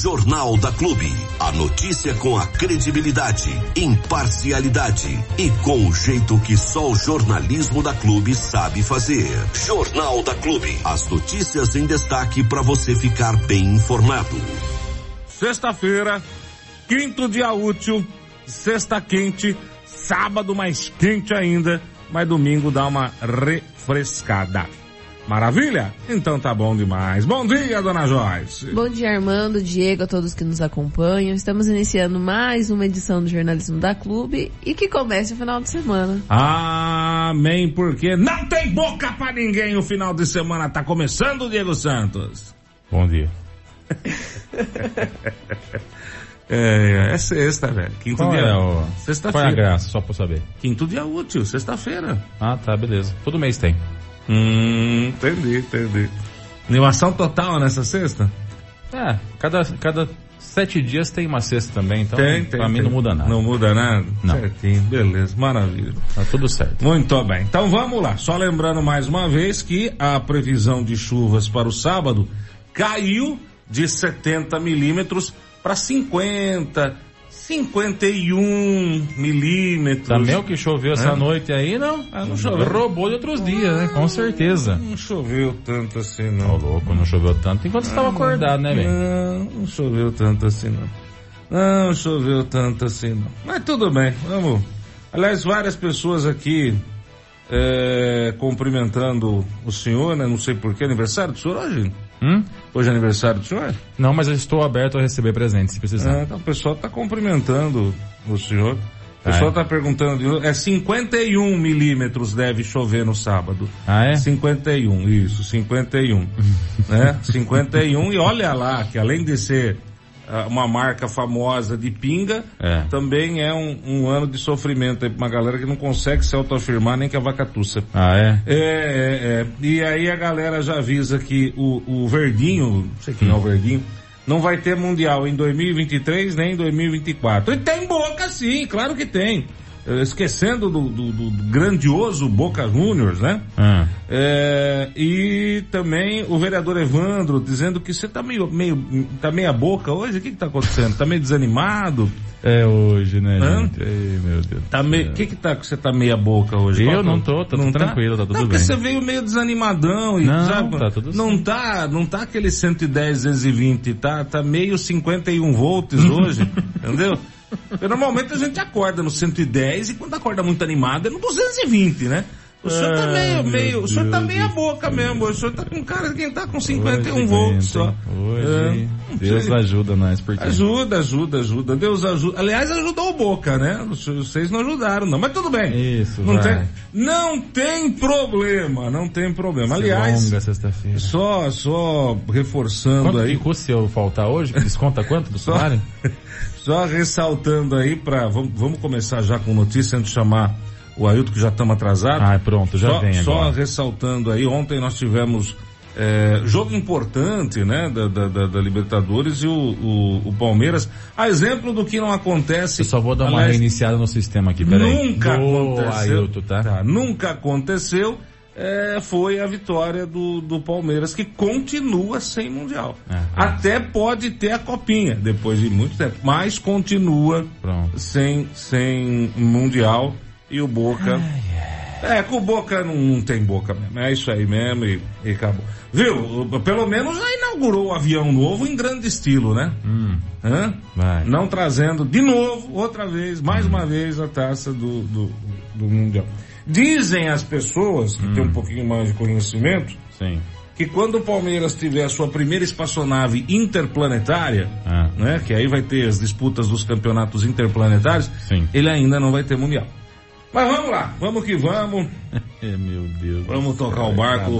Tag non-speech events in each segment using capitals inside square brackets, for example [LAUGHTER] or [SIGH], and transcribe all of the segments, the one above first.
Jornal da Clube. A notícia com a credibilidade, imparcialidade e com o jeito que só o jornalismo da Clube sabe fazer. Jornal da Clube. As notícias em destaque para você ficar bem informado. Sexta-feira, quinto dia útil, sexta quente, sábado mais quente ainda, mas domingo dá uma refrescada. Maravilha? Então tá bom demais. Bom dia, dona Joyce. Bom dia, Armando, Diego, a todos que nos acompanham. Estamos iniciando mais uma edição do Jornalismo da Clube e que comece o final de semana. Amém, porque não tem boca pra ninguém. O final de semana tá começando, Diego Santos. Bom dia. [LAUGHS] É, é sexta, velho. Quinto Qual dia. é o... Qual é a Sexta-feira. graça, só pra eu saber? Quinto dia útil, sexta-feira. Ah, tá, beleza. Todo mês tem. Hum, entendi, entendi. Animação total nessa sexta? É, cada, cada sete dias tem uma sexta também, então tem, tem. pra mim tem. não muda nada. Não muda nada? Não. Certinho, beleza, maravilha. Tá tudo certo. Muito bem. Então vamos lá. Só lembrando mais uma vez que a previsão de chuvas para o sábado caiu de 70 milímetros para 50, 51 milímetros. Também o que choveu essa É? noite aí, não? Ah, não choveu. Roubou de outros dias, né? Com certeza. Não choveu tanto assim, Ô não. louco, não choveu tanto enquanto você estava acordado, né, velho? Não, não choveu tanto assim, não. Não choveu tanto assim, não. Mas tudo bem, vamos. Aliás, várias pessoas aqui é, cumprimentando o senhor, né? Não sei porquê, aniversário do senhor hoje? Hum? Hoje é aniversário do senhor? Não, mas eu estou aberto a receber presentes, se precisar. Ah, então o pessoal está cumprimentando o senhor. O Ah, pessoal é? está perguntando, é 51 milímetros deve chover no sábado. Ah, é? 51, isso, 51. [LAUGHS] né? 51 e olha lá, que além de ser ah, uma marca famosa de pinga, É. também é um, um ano de sofrimento aí pra uma galera que não consegue se autoafirmar nem que a vaca tussa. Ah, é? É, é, é. E aí a galera já avisa que o, o Verdinho, não sei quem é o Verdinho, não vai ter Mundial em 2023 nem em 2024. E tem Boca sim, claro que tem. Eh, Esquecendo do, do- do- do grandioso Boca Juniors, né? Ah. É, e também o vereador Evandro dizendo que você tá meio, meio, tá meia boca hoje, o que que tá acontecendo? Tá meio desanimado? É hoje, né, Hã? gente? Ei, meu Deus. Tá meio, o que que tá que você tá meia boca hoje? Eu Qual não tô, tá tudo tranquilo, tá tudo não, porque bem. você veio meio desanimadão e Não, sabe, tá tudo não certo. tá, não tá aquele 110, 220, tá, tá meio 51 volts hoje, [LAUGHS] entendeu? Porque normalmente a gente acorda no 110 e quando acorda muito animado é no 220, né? O senhor tá meio, meio, o senhor tá meia boca mesmo, o senhor tá com cara de quem tá com 51 Hoje volts só. Hoje, É, Deus ajuda nós, porque... Ajuda, ajuda, ajuda. Deus ajuda. Aliás, ajudou o Boca, né? Vocês não ajudaram, não. Mas tudo bem. Isso, não vai. tem, não tem problema, não tem problema. Aliás, Longa sexta-feira. só, só reforçando Quanto aí, custa se eu faltar hoje? Desconta quanto do Só- salário? [LAUGHS] só ressaltando aí para vamos, vamos começar já com notícia antes de chamar o Ailton que já estamos atrasados. Ah, pronto, já só, vem só agora. ressaltando aí, ontem nós tivemos é, jogo importante, né, da, da, da- Libertadores e o, o, o Palmeiras, a exemplo do que não acontece. Eu só vou dar uma aliás, reiniciada no sistema aqui, peraí. Nunca Boa, aconteceu. Ailton, tá? nunca aconteceu. é, foi a vitória do, do Palmeiras, que continua sem Mundial. É, Até pode ter a copinha, depois de muito tempo, mas continua Pronto. sem, sem Mundial. E o Boca. É, com o Boca não, não tem boca mesmo. É isso aí mesmo e, e acabou. Viu? Pelo menos já inaugurou o avião novo em grande estilo, né? Hum, Hã? vai. Não trazendo de novo, outra vez, mais uma vez, a taça do, do, do Mundial. Dizem as pessoas que têm um pouquinho mais de conhecimento Sim. que quando o Palmeiras tiver a sua primeira espaçonave interplanetária, Ah. né, que aí vai ter as disputas dos campeonatos interplanetários, Sim. ele ainda não vai ter Mundial. Mas vamos lá, vamos que vamos. [LAUGHS] É, meu Deus. Vamos tocar o é barco.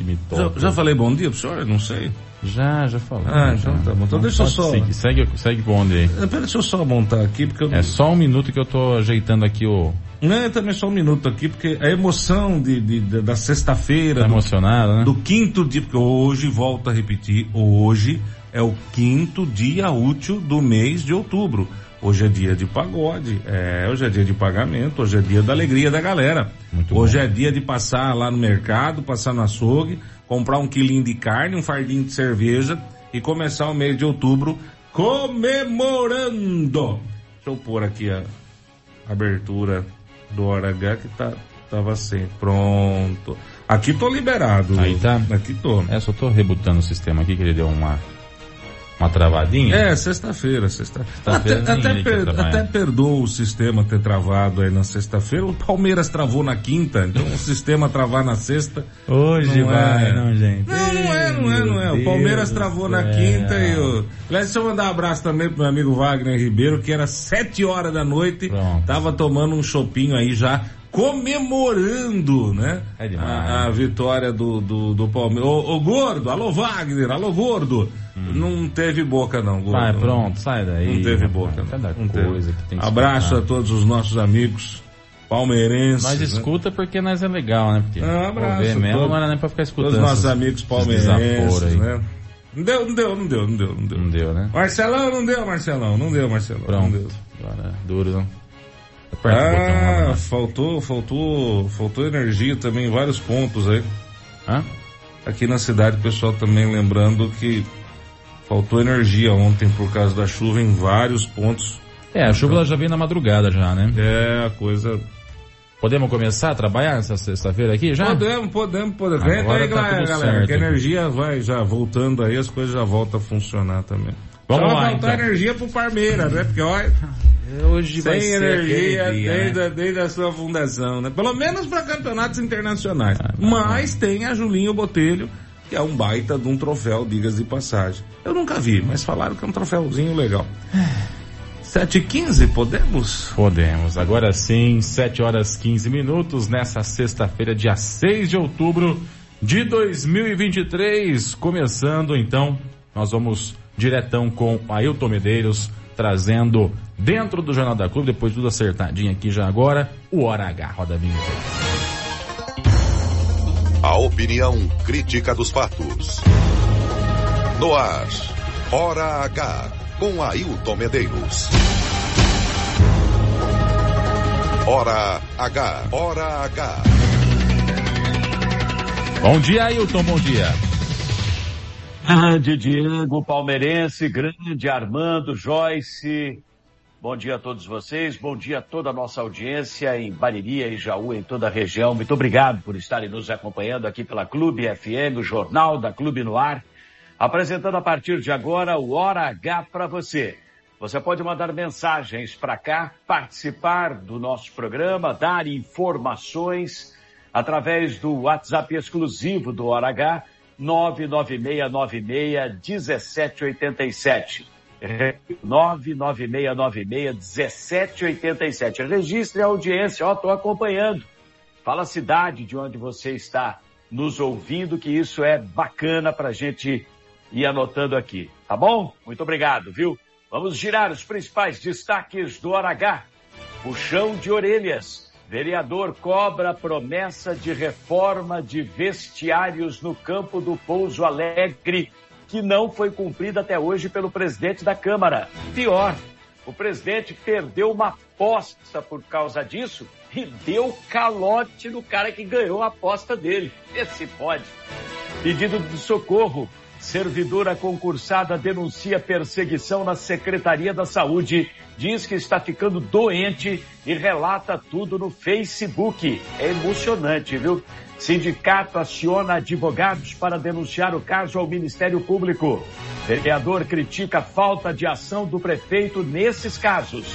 Me Já, já falei bom dia pro senhor? Não sei. Já, já falou. Ah, já. então tá bom. Então deixa eu só-. Segue, segue pro onde aí. Eh, Pera, deixa eu só montar aqui, porque eu. É só um minuto que eu tô ajeitando aqui o... Não, é também só um minuto aqui, porque a emoção de, de- de- da sexta-feira, Tá do, emocionado, né? do quinto dia, porque hoje, volto a repetir, hoje é o quinto dia útil do mês de outubro. Hoje é dia de pagode, é, hoje é dia de pagamento, hoje é dia da alegria da galera. Muito hoje bom. é dia de passar lá no mercado, passar no açougue, comprar um quilinho de carne, um fardinho de cerveja e começar o mês de outubro comemorando. Deixa eu pôr aqui a abertura do Hora H que tá, tava sem. Pronto. Aqui tô liberado. Aí tá? Aqui tô. É, só tô rebutando o sistema aqui que ele deu uma uma travadinha. É, sexta-feira, sexta-feira. Até, até, per, até perdoa o sistema ter travado aí na sexta-feira. O Palmeiras travou na quinta, então o sistema travar na sexta. Hoje Não vai, é. não, gente. Não, não é, não é, não é. O Palmeiras Deus travou na quinta e o. Aliás, deixa eu mandar um abraço também pro meu amigo Wagner Ribeiro, que era sete horas da noite, Pronto. tava tomando um chopinho aí já, comemorando, né? É demais. A, a vitória do, do, do Palmeiras. Ô, ô, gordo, alô Wagner, alô gordo. Não teve boca não, gordo. Hum. Vai, pronto, sai daí. Não teve boca. Cada não teve. coisa que tem que Abraço escutar. a todos os nossos amigos palmeirenses. Nós né? escuta porque nós é legal, né? Porque Ah, abraço, ver mesmo todo- não era nem pra ficar escutando. Os nossos amigos palmeirenses, né? Não deu, não deu, não deu, não deu, não deu. Não deu, né? Marcelão, não deu, Marcelão, não deu, Marcelão. Não deu. Pronto. Agora, duro, não. Aperta o botão lá, Ah, lá. faltou, faltou, faltou energia também em vários pontos aí. Hã? Aqui na cidade, o pessoal também lembrando que faltou energia ontem por causa da chuva em vários pontos. É, a chuva já veio na madrugada já, né? É, a coisa Podemos começar a trabalhar nessa sexta-feira aqui já? Podemos, podemos, podemos. Vem Agora aí, tá galera, tudo galera, certo que a aqui. energia vai já voltando aí, as coisas já voltam a funcionar também. Vamos Só lá, vai faltar então. energia pro Parmeira, né? Porque, olha, Hoje sem energia desde, né? a, desde a sua fundação, né? Pelo menos para campeonatos internacionais. Ah, mas tem a Julinho Botelho, que é um baita de um troféu, digas de passagem. Eu nunca vi, mas falaram que é um troféuzinho legal. 7h15, podemos? Podemos. Agora sim, 7 horas 15 minutos, nessa sexta-feira, dia 6 de outubro de 2023. Começando então, nós vamos diretão com Ailton Medeiros, trazendo dentro do Jornal da Clube, depois de tudo acertadinho aqui já agora, o Hora H. Roda a vinheta aí. A opinião crítica dos fatos. No ar, Hora H, com Ailton Medeiros. Hora H, Hora H. Bom dia, Ailton, bom dia. Grande Diego, palmeirense, grande Armando, Joyce. Bom dia a todos vocês, bom dia a toda a nossa audiência em Bariria e Jaú, em toda a região. Muito obrigado por estarem nos acompanhando aqui pela Clube FM, o Jornal da Clube no Ar, apresentando a partir de agora o Hora H para você. Você pode mandar mensagens para cá, participar do nosso programa, dar informações através do WhatsApp exclusivo do Hora H, 99696-1787. 99696-1787. Registre a audiência, ó, estou acompanhando. Fala a cidade de onde você está nos ouvindo, que isso é bacana para a gente ir anotando aqui, tá bom? Muito obrigado, viu? Vamos girar os principais destaques do Hora H. Puxão de orelhas. Vereador cobra promessa de reforma de vestiários no campo do Pouso Alegre, que não foi cumprida até hoje pelo presidente da Câmara. Pior, o presidente perdeu uma aposta por causa disso e deu calote no cara que ganhou a aposta dele. Esse pode. Pedido de socorro. Servidora concursada denuncia perseguição na Secretaria da Saúde. Diz que está ficando doente e relata tudo no Facebook. É emocionante, viu? Sindicato aciona advogados para denunciar o caso ao Ministério Público. Vereador critica a falta de ação do prefeito nesses casos.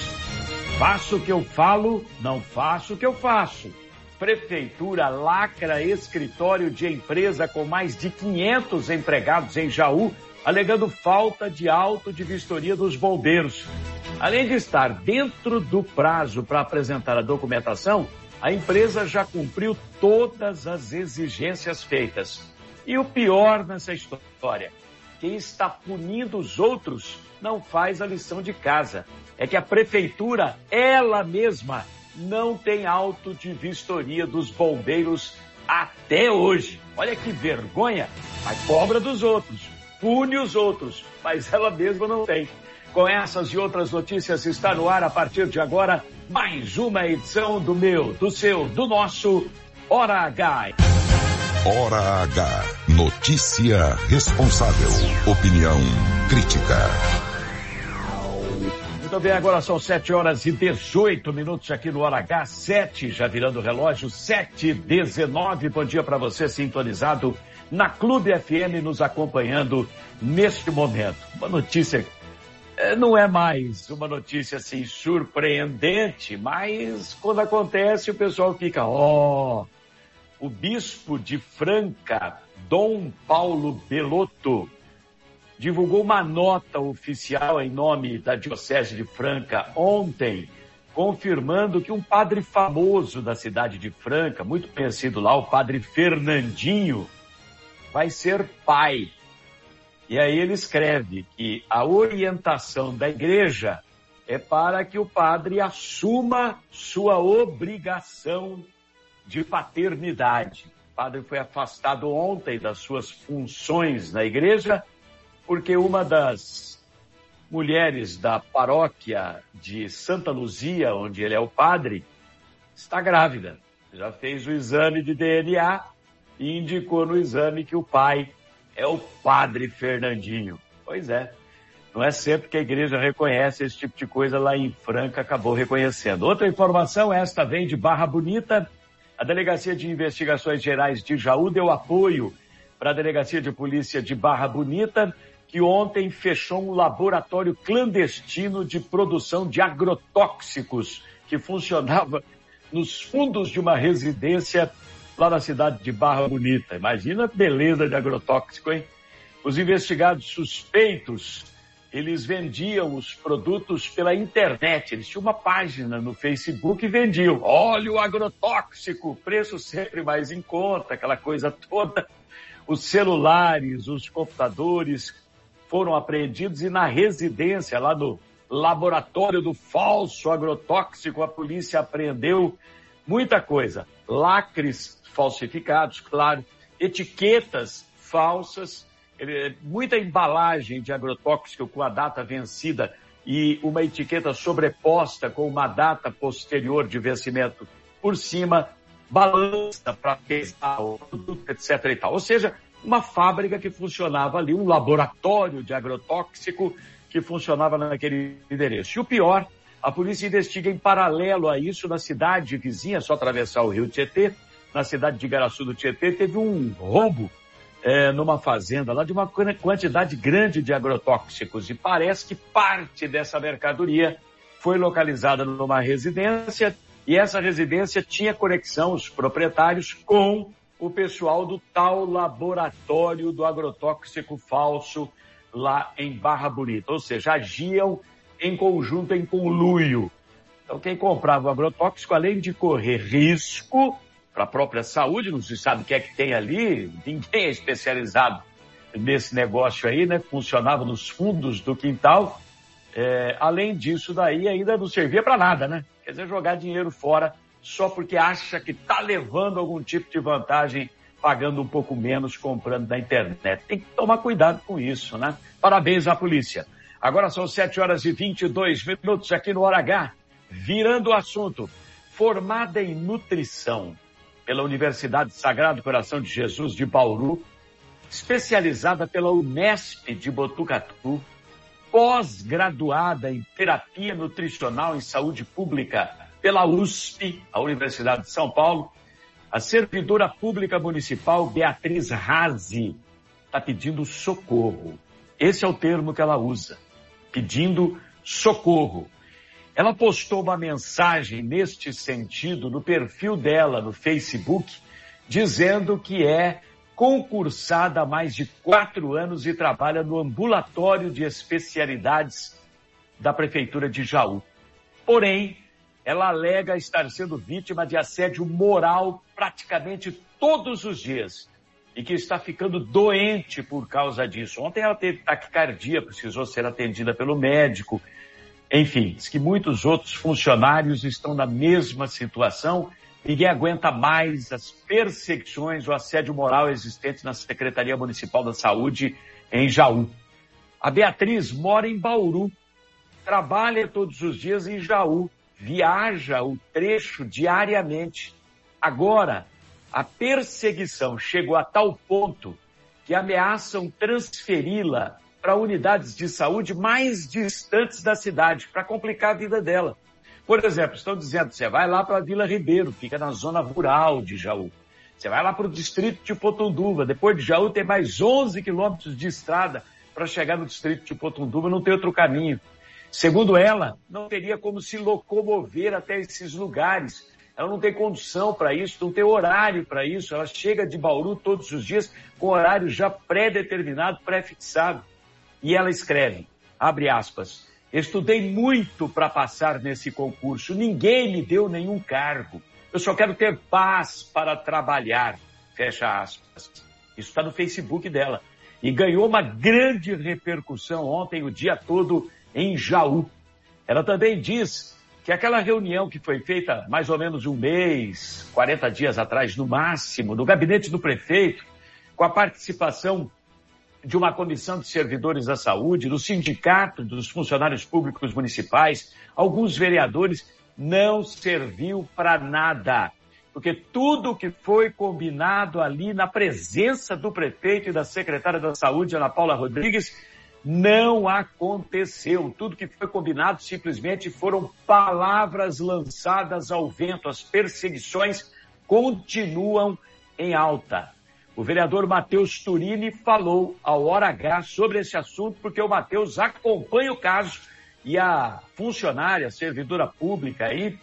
Faço o que eu falo, não faço o que eu faço. Prefeitura lacra escritório de empresa com mais de 500 empregados em Jaú, alegando falta de auto de vistoria dos bombeiros. Além de estar dentro do prazo para apresentar a documentação, a empresa já cumpriu todas as exigências feitas. E o pior nessa história, quem está punindo os outros não faz a lição de casa. É que a prefeitura, ela mesma, não tem auto de vistoria dos bombeiros até hoje. Olha que vergonha, mas cobra dos outros, pune os outros, mas ela mesma não tem. Com essas e outras notícias está no ar a partir de agora mais uma edição do meu, do seu, do nosso Hora H. Hora H. Notícia responsável. Opinião crítica. Muito bem, agora são 7 horas e 18 minutos aqui no Hora H, 7, já virando o relógio, 7 19 Bom dia para você sintonizado na Clube FM, nos acompanhando neste momento. Uma notícia é, não é mais uma notícia assim surpreendente, mas quando acontece o pessoal fica, ó, oh, o bispo de Franca, Dom Paulo Belotto, divulgou uma nota oficial em nome da Diocese de Franca ontem, confirmando que um padre famoso da cidade de Franca, muito conhecido lá, o padre Fernandinho, vai ser pai. E aí ele escreve que a orientação da igreja é para que o padre assuma sua obrigação de paternidade. O padre foi afastado ontem das suas funções na igreja porque uma das mulheres da paróquia de Santa Luzia, onde ele é o padre, está grávida. Já fez o exame de DNA e indicou no exame que o pai é o padre Fernandinho. Pois é. Não é sempre que a igreja reconhece esse tipo de coisa lá em Franca, acabou reconhecendo. Outra informação, esta vem de Barra Bonita. A Delegacia de Investigações Gerais de Jaú deu apoio para a Delegacia de Polícia de Barra Bonita que ontem fechou um laboratório clandestino de produção de agrotóxicos que funcionava nos fundos de uma residência lá na cidade de Barra Bonita. Imagina a beleza de agrotóxico, hein? Os investigados suspeitos, eles vendiam os produtos pela internet. Eles tinham uma página no Facebook e vendiam óleo agrotóxico, preço sempre mais em conta, aquela coisa toda. Os celulares, os computadores foram apreendidos e na residência, lá no laboratório do falso agrotóxico, a polícia apreendeu muita coisa. Lacres falsificados, claro, etiquetas falsas, muita embalagem de agrotóxico com a data vencida e uma etiqueta sobreposta com uma data posterior de vencimento por cima, balança para pesar o produto, etc. e tal. Ou seja, uma fábrica que funcionava ali, um laboratório de agrotóxico que funcionava naquele endereço. E o pior, a polícia investiga em paralelo a isso na cidade vizinha, só atravessar o rio Tietê, na cidade de Garaçu do Tietê, teve um roubo é, numa fazenda lá de uma quantidade grande de agrotóxicos e parece que parte dessa mercadoria foi localizada numa residência e essa residência tinha conexão, os proprietários, com o pessoal do tal laboratório do agrotóxico falso lá em Barra Bonita. Ou seja, agiam em conjunto, em conluio. Então, quem comprava agrotóxico, além de correr risco para a própria saúde, não se sabe o que é que tem ali, ninguém é especializado nesse negócio aí, né? Funcionava nos fundos do quintal. É, além disso daí, ainda não servia para nada, né? Quer dizer, jogar dinheiro fora só porque acha que está levando algum tipo de vantagem pagando um pouco menos comprando na internet. Tem que tomar cuidado com isso, né? Parabéns à polícia. Agora são 7 horas e 22 minutos aqui no Hora H. Virando o assunto. Formada em nutrição pela Universidade Sagrado Coração de Jesus de Bauru, especializada pela Unesp de Botucatu, pós-graduada em terapia nutricional em saúde pública pela USP, a Universidade de São Paulo, a servidora pública municipal Beatriz Razi está pedindo socorro. Esse é o termo que ela usa, pedindo socorro. Ela postou uma mensagem neste sentido no perfil dela no Facebook, dizendo que é concursada há mais de quatro anos e trabalha no ambulatório de especialidades da Prefeitura de Jaú. Porém, ela alega estar sendo vítima de assédio moral praticamente todos os dias e que está ficando doente por causa disso. Ontem ela teve taquicardia, precisou ser atendida pelo médico. Enfim, diz que muitos outros funcionários estão na mesma situação. Ninguém aguenta mais as perseguições, o assédio moral existente na Secretaria Municipal da Saúde em Jaú. A Beatriz mora em Bauru, trabalha todos os dias em Jaú viaja o trecho diariamente. Agora, a perseguição chegou a tal ponto que ameaçam transferi-la para unidades de saúde mais distantes da cidade, para complicar a vida dela. Por exemplo, estão dizendo, você vai lá para a Vila Ribeiro, fica na zona rural de Jaú. Você vai lá para o distrito de Potunduva. Depois de Jaú tem mais 11 quilômetros de estrada para chegar no distrito de Potunduva, não tem outro caminho. Segundo ela, não teria como se locomover até esses lugares. Ela não tem condição para isso, não tem horário para isso. Ela chega de Bauru todos os dias com horário já pré-determinado, pré-fixado. E ela escreve, abre aspas, estudei muito para passar nesse concurso, ninguém me deu nenhum cargo. Eu só quero ter paz para trabalhar, fecha aspas. Isso está no Facebook dela. E ganhou uma grande repercussão ontem, o dia todo, em Jaú. Ela também diz que aquela reunião que foi feita mais ou menos um mês, 40 dias atrás, no máximo, no gabinete do prefeito, com a participação de uma comissão de servidores da saúde, do sindicato dos funcionários públicos municipais, alguns vereadores, não serviu para nada. Porque tudo que foi combinado ali na presença do prefeito e da secretária da saúde, Ana Paula Rodrigues, não aconteceu. Tudo que foi combinado simplesmente foram palavras lançadas ao vento. As perseguições continuam em alta. O vereador Matheus Turini falou ao Hora H sobre esse assunto, porque o Matheus acompanha o caso e a funcionária, a servidora pública aí,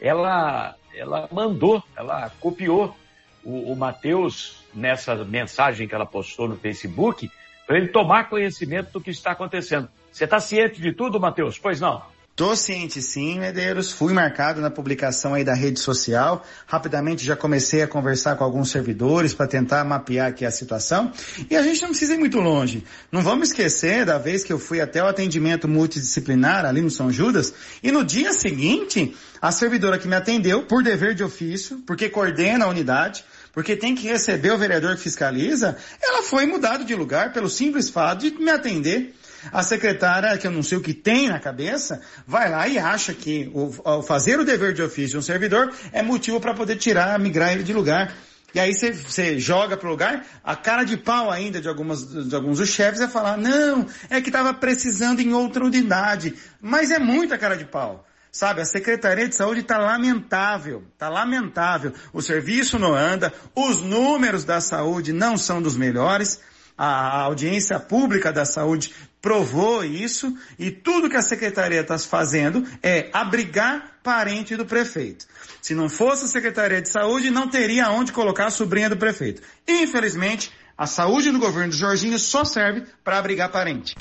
ela, ela mandou, ela copiou o, o Matheus nessa mensagem que ela postou no Facebook, para ele tomar conhecimento do que está acontecendo. Você está ciente de tudo, Matheus? Pois não? Tô ciente sim, Medeiros. Fui marcado na publicação aí da rede social. Rapidamente já comecei a conversar com alguns servidores para tentar mapear aqui a situação. E a gente não precisa ir muito longe. Não vamos esquecer da vez que eu fui até o atendimento multidisciplinar ali no São Judas e no dia seguinte, a servidora que me atendeu, por dever de ofício, porque coordena a unidade, porque tem que receber o vereador que fiscaliza, ela foi mudada de lugar pelo simples fato de me atender. A secretária, que eu não sei o que tem na cabeça, vai lá e acha que o, fazer o dever de ofício de um servidor é motivo para poder tirar, migrar ele de lugar. E aí você joga pro lugar, a cara de pau ainda de, algumas, de alguns dos chefes é falar, não, é que estava precisando em outra unidade. Mas é muita cara de pau. Sabe, a Secretaria de Saúde está lamentável, está lamentável. O serviço não anda, os números da saúde não são dos melhores, a audiência pública da saúde provou isso e tudo que a Secretaria está fazendo é abrigar parente do prefeito. Se não fosse a Secretaria de Saúde, não teria onde colocar a sobrinha do prefeito. Infelizmente, a saúde do governo de Jorginho só serve para abrigar parente.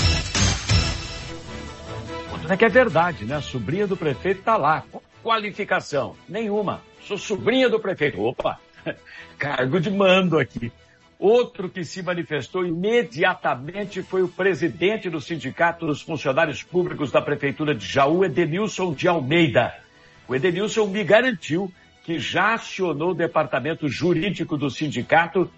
É que é verdade, né? A sobrinha do prefeito está lá. Qualificação? Nenhuma. Sou sobrinha do prefeito. Opa! [LAUGHS] Cargo de mando aqui. Outro que se manifestou imediatamente foi o presidente do Sindicato dos Funcionários Públicos da Prefeitura de Jaú, Edenilson de Almeida. O Edenilson me garantiu que já acionou o departamento jurídico do sindicato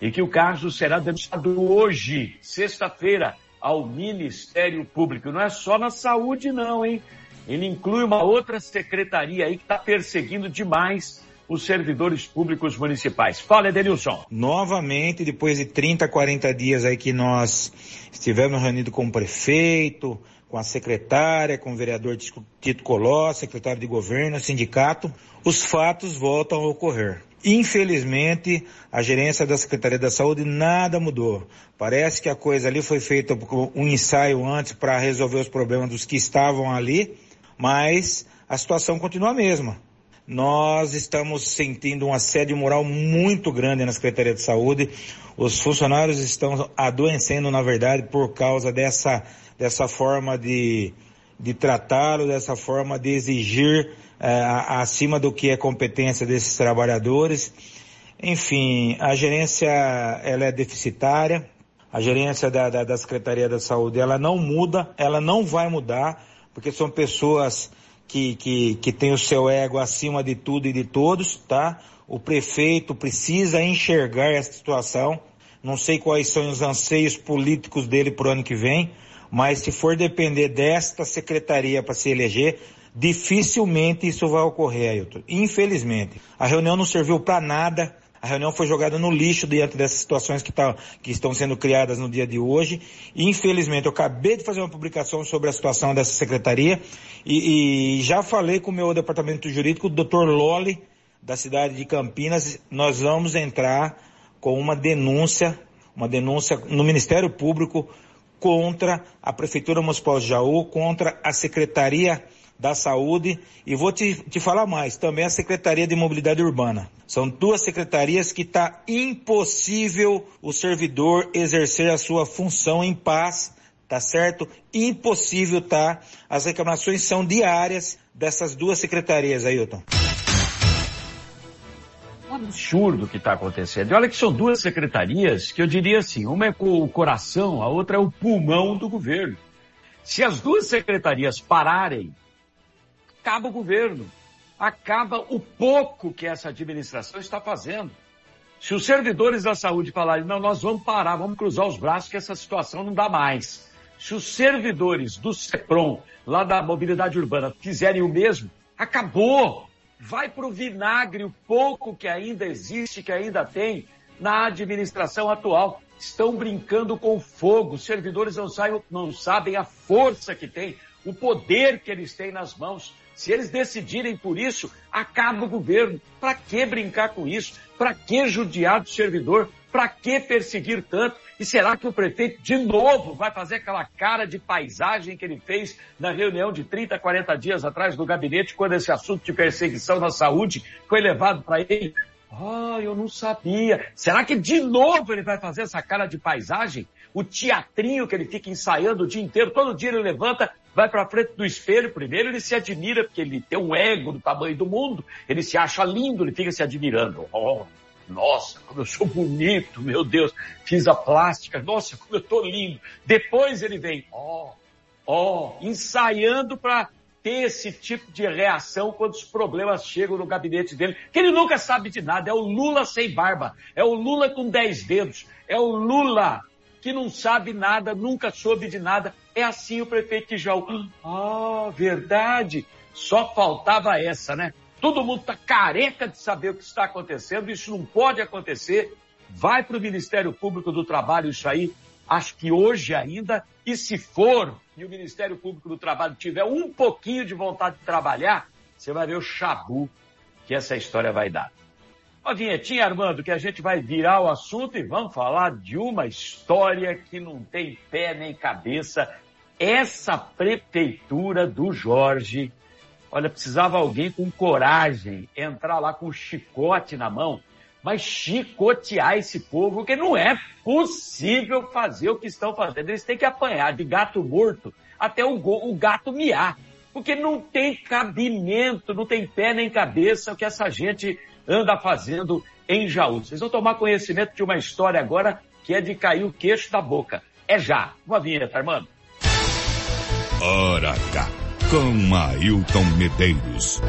e que o caso será denunciado hoje, sexta-feira, ao Ministério Público. Não é só na saúde, não, hein? Ele inclui uma outra secretaria aí que está perseguindo demais os servidores públicos municipais. Fala, Edenilson. Novamente, depois de 30, 40 dias aí que nós estivemos reunidos com o prefeito, com a secretária, com o vereador Tito Coló, secretário de governo, sindicato, os fatos voltam a ocorrer. Infelizmente, a gerência da Secretaria da Saúde nada mudou. Parece que a coisa ali foi feita um ensaio antes para resolver os problemas dos que estavam ali, mas a situação continua a mesma. Nós estamos sentindo um assédio moral muito grande na Secretaria de Saúde. Os funcionários estão adoecendo, na verdade, por causa dessa, dessa forma de, de tratá-lo, dessa forma de exigir acima do que é competência desses trabalhadores. Enfim, a gerência ela é deficitária, a gerência da, da, da Secretaria da Saúde ela não muda, ela não vai mudar, porque são pessoas que, que, que têm o seu ego acima de tudo e de todos, tá? O prefeito precisa enxergar essa situação. Não sei quais são os anseios políticos dele para o ano que vem, mas se for depender desta secretaria para se eleger, dificilmente isso vai ocorrer, Ailton. Infelizmente. A reunião não serviu para nada. A reunião foi jogada no lixo diante dessas situações que, tá, que estão sendo criadas no dia de hoje. Infelizmente, eu acabei de fazer uma publicação sobre a situação dessa secretaria e, e já falei com o meu departamento jurídico, o Dr. Loli, da cidade de Campinas. Nós vamos entrar com uma denúncia, uma denúncia no Ministério Público contra a Prefeitura Municipal de Jaú, contra a Secretaria da Saúde e vou te, te falar mais, também a Secretaria de Mobilidade Urbana. São duas secretarias que está impossível o servidor exercer a sua função em paz, tá certo? Impossível, tá? As reclamações são diárias dessas duas secretarias, Ailton. Absurdo que está acontecendo. E olha que são duas secretarias que eu diria assim, uma é o coração, a outra é o pulmão do governo. Se as duas secretarias pararem acaba o governo, acaba o pouco que essa administração está fazendo. Se os servidores da saúde falarem, não, nós vamos parar, vamos cruzar os braços que essa situação não dá mais. Se os servidores do CEPROM, lá da mobilidade urbana, fizerem o mesmo, acabou. Vai para o vinagre o pouco que ainda existe, que ainda tem na administração atual. Estão brincando com fogo. Os servidores não, saem, não sabem a força que tem, o poder que eles têm nas mãos. Se eles decidirem por isso, acaba o governo. Para que brincar com isso? Para que judiar do servidor? Para que perseguir tanto? E será que o prefeito de novo vai fazer aquela cara de paisagem que ele fez na reunião de 30, 40 dias atrás do gabinete, quando esse assunto de perseguição na saúde foi levado para ele? Ah, eu não sabia. Será que de novo ele vai fazer essa cara de paisagem? O teatrinho que ele fica ensaiando o dia inteiro, todo dia ele levanta, vai para frente do espelho, primeiro ele se admira, porque ele tem um ego do tamanho do mundo, ele se acha lindo, ele fica se admirando. Oh, nossa, como eu sou bonito, meu Deus, fiz a plástica, nossa, como eu tô lindo. Depois ele vem, ó, oh, ó, oh, ensaiando para ter esse tipo de reação quando os problemas chegam no gabinete dele, que ele nunca sabe de nada, é o Lula sem barba, é o Lula com dez dedos, é o Lula que não sabe nada, nunca soube de nada. É assim o prefeito de Jaú. Ah, verdade. Só faltava essa, né? Todo mundo está careca de saber o que está acontecendo, isso não pode acontecer. Vai para o Ministério Público do Trabalho isso aí. Acho que hoje ainda, e se for, e o Ministério Público do Trabalho tiver um pouquinho de vontade de trabalhar, você vai ver o chabu que essa história vai dar. Uma vinhetinha, Armando, que a gente vai virar o assunto e vamos falar de uma história que não tem pé nem cabeça. Essa prefeitura do Jorge, olha, precisava alguém com coragem entrar lá com chicote na mão, mas chicotear esse povo, porque não é possível fazer o que estão fazendo. Eles têm que apanhar de gato morto até o, o gato miar. Porque não tem cabimento, não tem pé nem cabeça o que essa gente anda fazendo em Jaú. Vocês vão tomar conhecimento de uma história agora que é de cair o queixo da boca. É já. Uma vinheta, Armando. Ora cá, com Ailton Medeiros.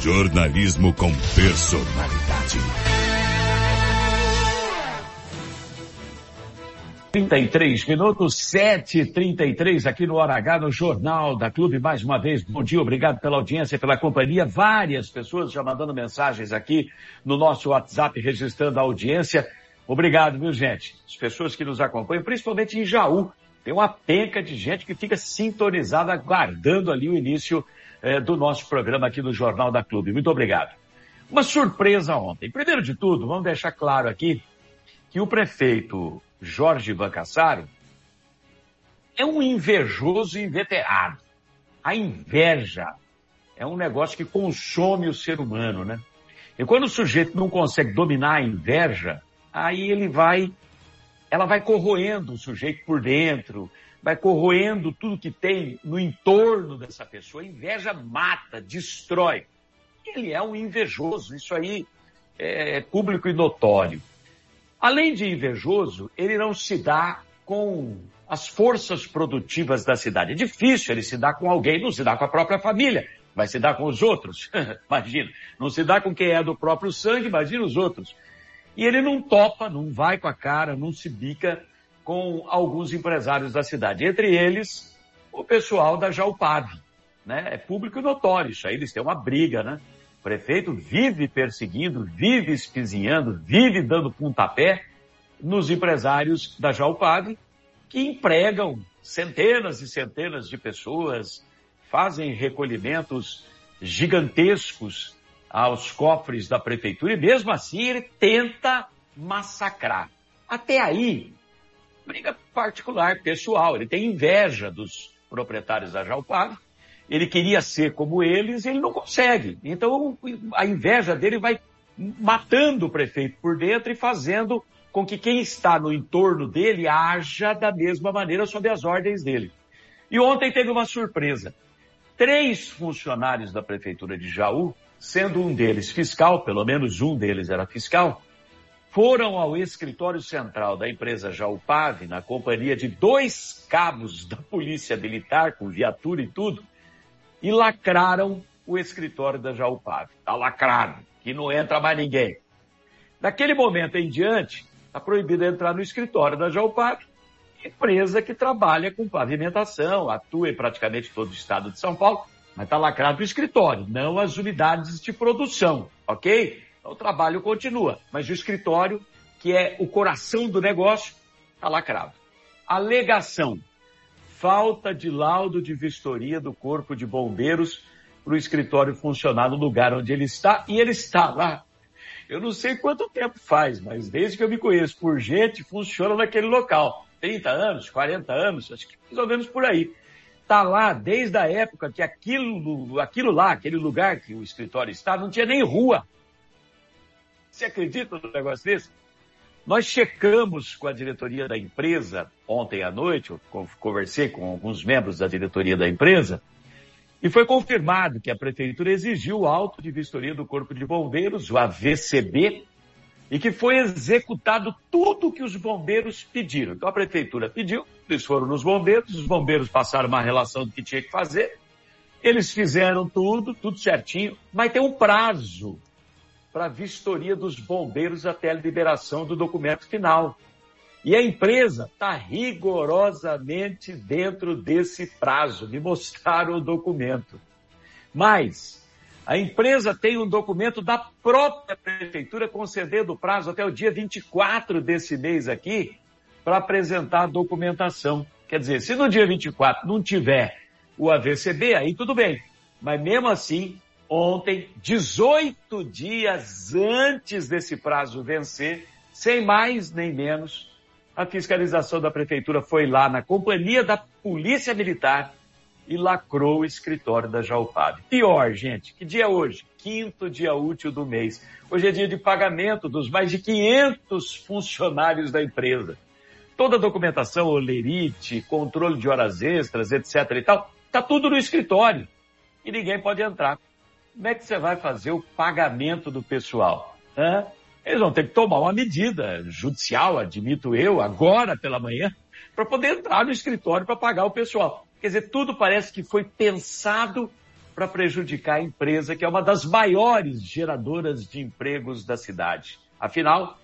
Jornalismo com personalidade. 33 minutos, 7h33 aqui no Hora H, no Jornal da Clube. Mais uma vez, bom dia, obrigado pela audiência, pela companhia. Várias pessoas já mandando mensagens aqui no nosso WhatsApp, registrando a audiência. Obrigado, viu, gente? As pessoas que nos acompanham, principalmente em Jaú. Tem uma penca de gente que fica sintonizada, aguardando ali o início eh, do nosso programa aqui no Jornal da Clube. Muito obrigado. Uma surpresa ontem. Primeiro de tudo, vamos deixar claro aqui que o prefeito Jorge Vancassaro, é um invejoso inveterado. A inveja é um negócio que consome o ser humano, né? E quando o sujeito não consegue dominar a inveja, aí ele vai, ela vai corroendo o sujeito por dentro, vai corroendo tudo que tem no entorno dessa pessoa. A inveja mata, destrói. Ele é um invejoso, isso aí é público e notório. Além de invejoso, ele não se dá com as forças produtivas da cidade. É difícil ele se dar com alguém, não se dá com a própria família, vai se dar com os outros. [LAUGHS] imagina. Não se dá com quem é do próprio sangue, imagina os outros. E ele não topa, não vai com a cara, não se bica com alguns empresários da cidade. Entre eles, o pessoal da Jaupave. Né? É público e notório isso aí, eles têm uma briga, né? O prefeito vive perseguindo, vive espizinhando, vive dando pontapé nos empresários da Jalpag, que empregam centenas e centenas de pessoas, fazem recolhimentos gigantescos aos cofres da prefeitura e mesmo assim ele tenta massacrar. Até aí, briga particular, pessoal, ele tem inveja dos proprietários da Jalpag, ele queria ser como eles e ele não consegue. Então a inveja dele vai matando o prefeito por dentro e fazendo com que quem está no entorno dele haja da mesma maneira sob as ordens dele. E ontem teve uma surpresa. Três funcionários da prefeitura de Jaú, sendo um deles fiscal, pelo menos um deles era fiscal, foram ao escritório central da empresa Jaupave, na companhia de dois cabos da Polícia Militar, com viatura e tudo, e lacraram o escritório da Jaupave. Está lacrado, que não entra mais ninguém. Daquele momento em diante, está proibido entrar no escritório da Jaupave, empresa que trabalha com pavimentação, atua em praticamente todo o estado de São Paulo, mas está lacrado o escritório, não as unidades de produção, ok? Então o trabalho continua, mas o escritório, que é o coração do negócio, está lacrado. Alegação: falta de laudo de vistoria do Corpo de Bombeiros para o escritório funcionar no lugar onde ele está, e ele está lá. Eu não sei quanto tempo faz, mas desde que eu me conheço por gente, funciona naquele local. 30 anos, 40 anos, acho que mais ou menos por aí. Está lá desde a época que aquilo, aquilo lá, aquele lugar que o escritório está, não tinha nem rua. Você acredita no negócio desse? Nós checamos com a diretoria da empresa ontem à noite, eu conversei com alguns membros da diretoria da empresa, e foi confirmado que a prefeitura exigiu o auto de vistoria do Corpo de Bombeiros, o AVCB, e que foi executado tudo o que os bombeiros pediram. Então a prefeitura pediu, eles foram nos bombeiros, os bombeiros passaram uma relação do que tinha que fazer, eles fizeram tudo, tudo certinho, mas tem um prazo para a vistoria dos bombeiros até a liberação do documento final. E a empresa está rigorosamente dentro desse prazo. Me mostraram o documento. Mas a empresa tem um documento da própria prefeitura concedendo o prazo até o dia 24 desse mês aqui para apresentar a documentação. Quer dizer, se no dia 24 não tiver o AVCB, aí tudo bem. Mas mesmo assim, ontem, 18 dias antes desse prazo vencer, sem mais nem menos, a fiscalização da prefeitura foi lá na companhia da Polícia Militar e lacrou o escritório da Jalpab. Pior, gente, que dia é hoje? Quinto dia útil do mês. Hoje é dia de pagamento dos mais de 500 funcionários da empresa. Toda a documentação, olerite, controle de horas extras, etc e tal, tá tudo no escritório. E ninguém pode entrar. Como é que você vai fazer o pagamento do pessoal? Hã? Eles vão ter que tomar uma medida judicial, admito eu, agora pela manhã, para poder entrar no escritório para pagar o pessoal. Quer dizer, tudo parece que foi pensado para prejudicar a empresa, que é uma das maiores geradoras de empregos da cidade. Afinal,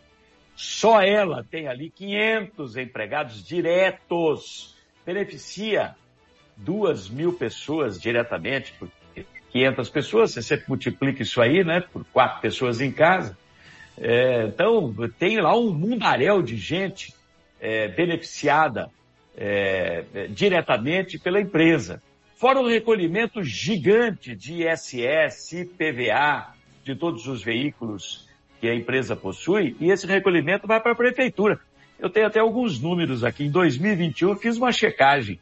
só ela tem ali 500 empregados diretos, beneficia duas mil pessoas diretamente, 500 pessoas, você sempre multiplica isso aí, né, por quatro pessoas em casa. É, então, tem lá um mundaréu de gente é, beneficiada é, diretamente pela empresa. Fora o recolhimento gigante de ISS, IPVA, de todos os veículos que a empresa possui, e esse recolhimento vai para a prefeitura. Eu tenho até alguns números aqui. Em 2021, eu fiz uma checagem.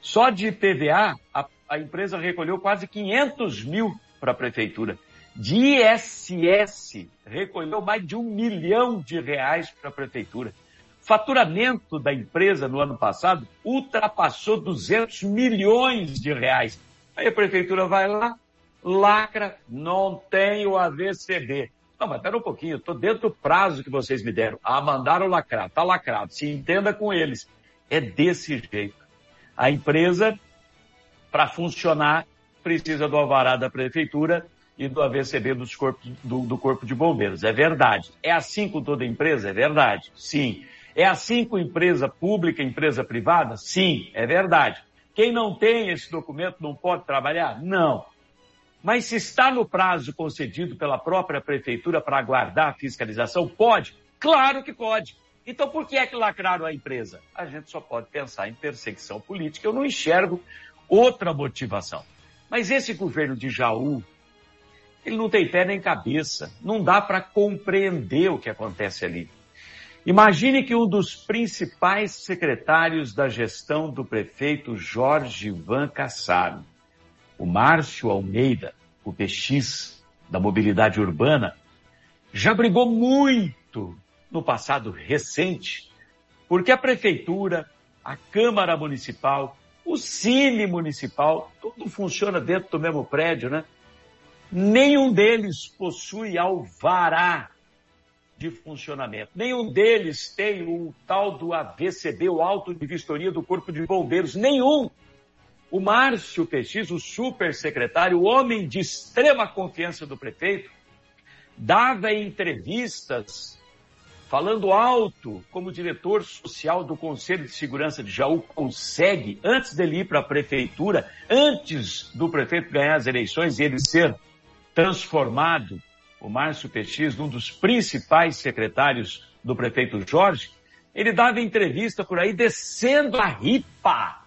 Só de IPVA, a a empresa recolheu quase 500 mil para a prefeitura. De ISS, recolheu mais de um milhão de reais para a prefeitura. Faturamento da empresa no ano passado ultrapassou 200 milhões de reais. Aí a prefeitura vai lá, lacra, não tem o AVCB. Não, mas espera um pouquinho, estou dentro do prazo que vocês me deram. Ah, mandaram lacrar, está lacrado, se entenda com eles. É desse jeito. A empresa para funcionar, precisa do alvará da prefeitura e do AVCB dos corpos, do, do Corpo de Bombeiros. É verdade. É assim com toda empresa? É verdade. Sim. É assim com empresa pública, empresa privada? Sim, é verdade. Quem não tem esse documento não pode trabalhar? Não. Mas se está no prazo concedido pela própria prefeitura para aguardar a fiscalização, pode? Claro que pode. Então por que é que lacraram a empresa? A gente só pode pensar em perseguição política. Eu não enxergo outra motivação. Mas esse governo de Jaú, ele não tem pé nem cabeça. Não dá para compreender o que acontece ali. Imagine que um dos principais secretários da gestão do prefeito Jorge Van Kassab, o Márcio Almeida, o PX da mobilidade urbana, já brigou muito no passado recente, porque a prefeitura, a Câmara Municipal, o Cine Municipal, tudo funciona dentro do mesmo prédio, né? Nenhum deles possui alvará de funcionamento. Nenhum deles tem o tal do AVCB, o Auto de Vistoria do Corpo de Bombeiros. Nenhum. O Márcio PX, o super secretário, o homem de extrema confiança do prefeito, dava entrevistas falando alto como diretor social do Conselho de Segurança de Jaú consegue, antes dele ir para a prefeitura, antes do prefeito ganhar as eleições e ele ser transformado, o Márcio PX, num dos principais secretários do prefeito Jorge, ele dava entrevista por aí descendo a ripa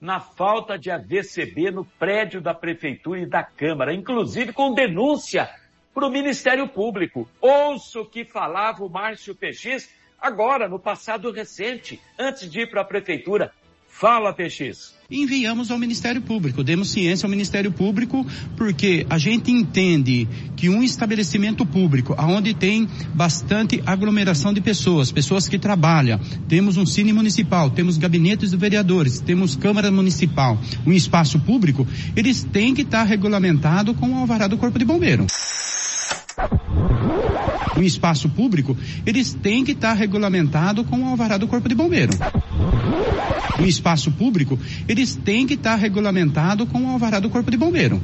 na falta de AVCB no prédio da prefeitura e da Câmara, inclusive com denúncia para o Ministério Público. Ouço que falava o Márcio PX agora, no passado recente, antes de ir para a prefeitura. Fala, PX. Enviamos ao Ministério Público, demos ciência ao Ministério Público, porque a gente entende que um estabelecimento público, onde tem bastante aglomeração de pessoas, pessoas que trabalham, temos um cine municipal, temos gabinetes de vereadores, temos Câmara Municipal, um espaço público, eles têm que estar regulamentados com o alvará do Corpo de Bombeiro um espaço público, eles têm que estar regulamentado com o alvará do Corpo de Bombeiro. Um espaço público, eles têm que estar regulamentado com o alvará do Corpo de Bombeiro.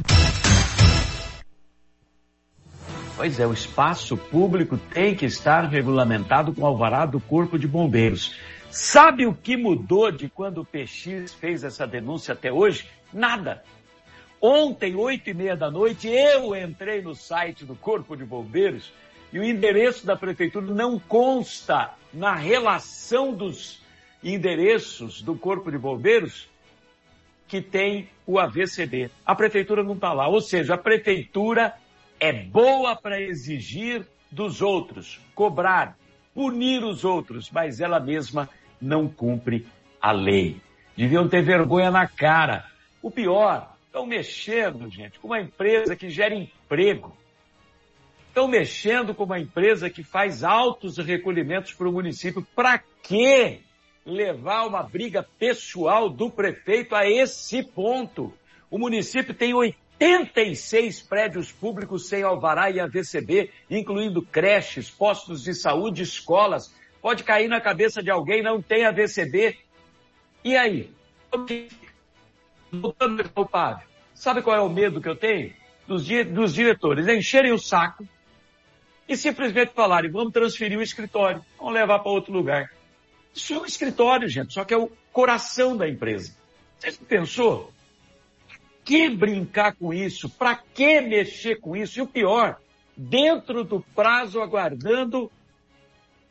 Pois é, o espaço público tem que estar regulamentado com o alvará do Corpo de Bombeiros. Sabe o que mudou de quando o PX fez essa denúncia até hoje? Nada. Ontem, oito e meia da noite, eu entrei no site do Corpo de Bombeiros e o endereço da prefeitura não consta na relação dos endereços do Corpo de Bombeiros que tem o AVCB. A prefeitura não está lá. Ou seja, a prefeitura é boa para exigir dos outros, cobrar, punir os outros, mas ela mesma não cumpre a lei. Deviam ter vergonha na cara. O pior, Estão mexendo, gente, com uma empresa que gera emprego. Estão mexendo com uma empresa que faz altos recolhimentos para o município. Para quê levar uma briga pessoal do prefeito a esse ponto? O município tem 86 prédios públicos sem alvará e AVCB, incluindo creches, postos de saúde, escolas. Pode cair na cabeça de alguém, não tem AVCB. E aí? Voltando ao sabe qual é o medo que eu tenho? Dos, dos diretores encherem o saco e simplesmente falarem, vamos transferir o escritório, vamos levar para outro lugar. Isso é um escritório, gente, só que é o coração da empresa. Você pensou? Que brincar com isso? Para que mexer com isso? E o pior, dentro do prazo aguardando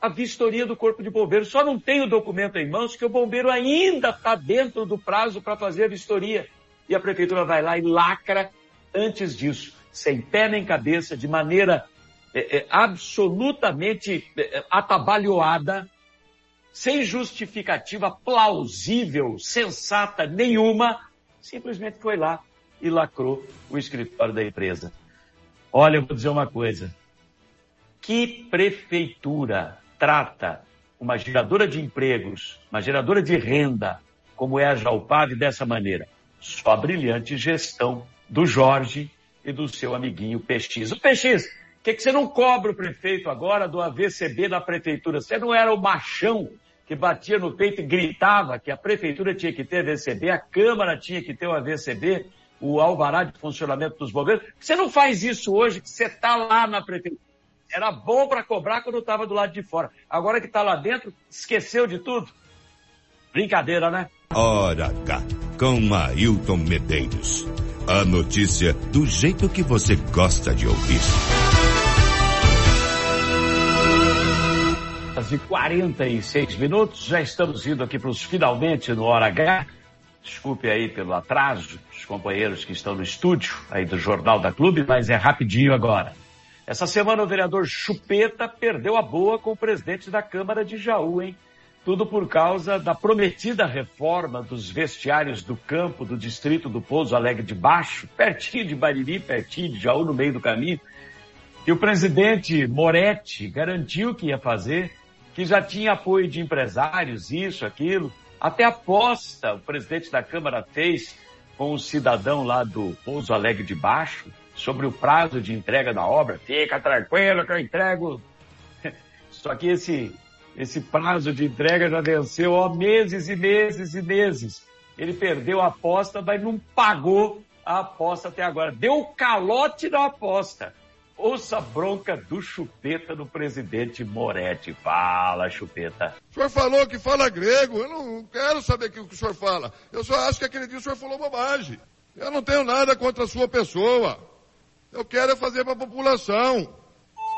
a vistoria do Corpo de Bombeiros. Só não tem o documento em mãos que o bombeiro ainda está dentro do prazo para fazer a vistoria e a prefeitura vai lá e lacra antes disso, sem pé nem cabeça, de maneira é, é, absolutamente é, atabalhoada, sem justificativa plausível, sensata nenhuma, simplesmente foi lá e lacrou o escritório da empresa. Olha, eu vou dizer uma coisa. Que prefeitura trata uma geradora de empregos, uma geradora de renda, como é a Jalpave, dessa maneira? só a brilhante gestão do Jorge e do seu amiguinho PX. O PX, por que, que você não cobra o prefeito agora do AVCB da prefeitura? Você não era o machão que batia no peito e gritava que a prefeitura tinha que ter AVCB, a Câmara tinha que ter o AVCB, o alvará de funcionamento dos bombeiros. Você não faz isso hoje, que você está lá na prefeitura. Era bom para cobrar quando estava do lado de fora. Agora que está lá dentro, esqueceu de tudo. Brincadeira, né? Ora cá, com Ailton Medeiros. A notícia do jeito que você gosta de ouvir. Às 46 minutos, já estamos indo aqui para os finalmente no Hora H. Desculpe aí pelo atraso dos companheiros que estão no estúdio aí do Jornal da Clube, mas é rapidinho agora. Essa semana o vereador Chupeta perdeu a boa com o presidente da Câmara de Jaú, hein? Tudo por causa da prometida reforma dos vestiários do campo do distrito do Pouso Alegre de Baixo, pertinho de Bariri, pertinho de Jaú, no meio do caminho. E o presidente Moretti garantiu que ia fazer, que já tinha apoio de empresários, isso, aquilo. Até aposta o presidente da Câmara fez com o cidadão lá do Pouso Alegre de Baixo sobre o prazo de entrega da obra. Fica tranquilo que eu entrego. [LAUGHS] Só que esse esse prazo de entrega já venceu há meses e meses e meses. Ele perdeu a aposta, mas não pagou a aposta até agora. Deu calote na aposta. Ouça a bronca do Chupeta do presidente Moretti. Fala, Chupeta. O senhor falou que fala grego. Eu não quero saber o que o senhor fala. Eu só acho que aquele dia o senhor falou bobagem. Eu não tenho nada contra a sua pessoa. Eu quero é fazer para a população.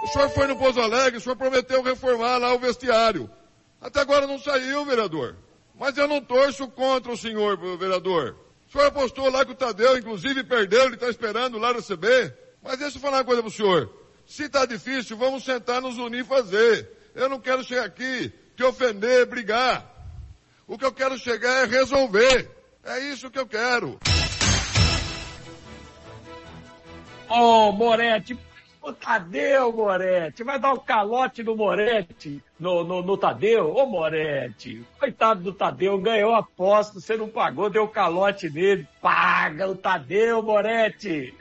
O senhor foi no Pouso Alegre, o senhor prometeu reformar lá o vestiário. Até agora não saiu, vereador. Mas eu não torço contra o senhor, vereador. O senhor apostou lá que o Tadeu, inclusive, perdeu, ele está esperando lá receber. Mas deixa eu falar uma coisa pro senhor. Se está difícil, vamos sentar, nos unir e fazer. Eu não quero chegar aqui, te ofender, brigar. O que eu quero chegar é resolver. É isso que eu quero. Ô, Moretti, o Tadeu, Moretti, vai dar o um calote no Moretti, no, no, no Tadeu. Ô, Moretti, coitado do Tadeu, ganhou a aposta, você não pagou, deu calote nele. Paga o Tadeu, Moretti.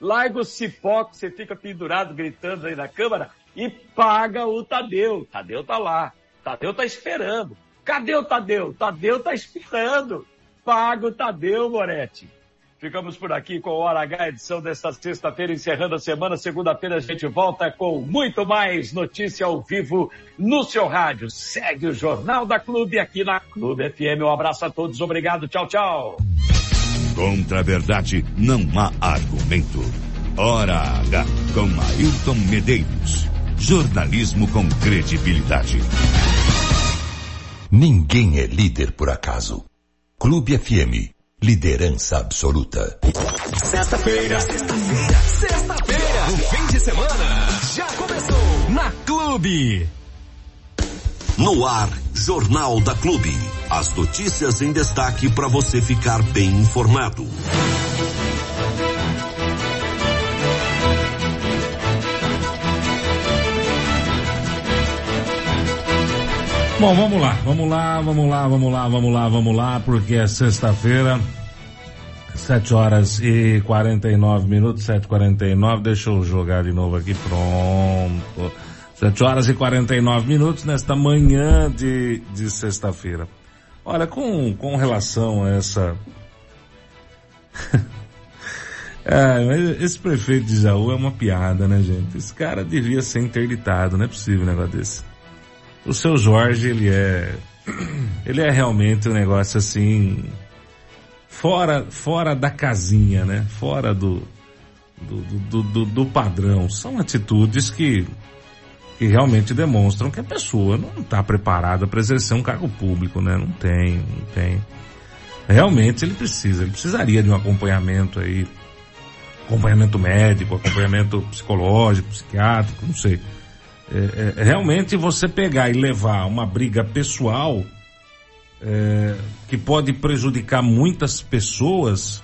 Larga o cipó que você fica pendurado gritando aí na câmara e paga o Tadeu. Tadeu tá lá. Tadeu tá esperando. Cadê o Tadeu? Tadeu tá esperando. Paga o Tadeu, Moretti. Ficamos por aqui com o Hora H, edição desta sexta-feira, encerrando a semana. Segunda-feira a gente volta com muito mais notícia ao vivo no seu rádio. Segue o Jornal da Clube aqui na Clube FM. Um abraço a todos, obrigado, tchau, tchau. Contra a verdade não há argumento. Hora H com Ailton Medeiros. Jornalismo com credibilidade. Ninguém é líder por acaso. Clube FM Liderança absoluta. Sexta-feira. Sexta-feira. Sexta-feira. O fim de semana já começou na Clube. No ar, Jornal da Clube. As notícias em destaque para você ficar bem informado. Bom, vamos lá, vamos lá, vamos lá, vamos lá, vamos lá, vamos lá, porque é sexta-feira, 7 horas e 49 minutos, 7h49, deixa eu jogar de novo aqui, pronto. 7 horas e 49 minutos nesta manhã de, de sexta-feira. Olha, com, com relação a essa... [LAUGHS] é, esse prefeito de Jaú é uma piada, né, gente? Esse cara devia ser interditado, não é possível um negócio desse o seu Jorge, ele é, ele é realmente um negócio assim, fora, fora da casinha, né? Fora do, do, do, do, do padrão. São atitudes que, que realmente demonstram que a pessoa não está preparada para exercer um cargo público, né? Não tem, não tem. Realmente ele precisa, ele precisaria de um acompanhamento aí, acompanhamento médico, acompanhamento psicológico, psiquiátrico, não sei é, é, realmente você pegar e levar uma briga pessoal é, que pode prejudicar muitas pessoas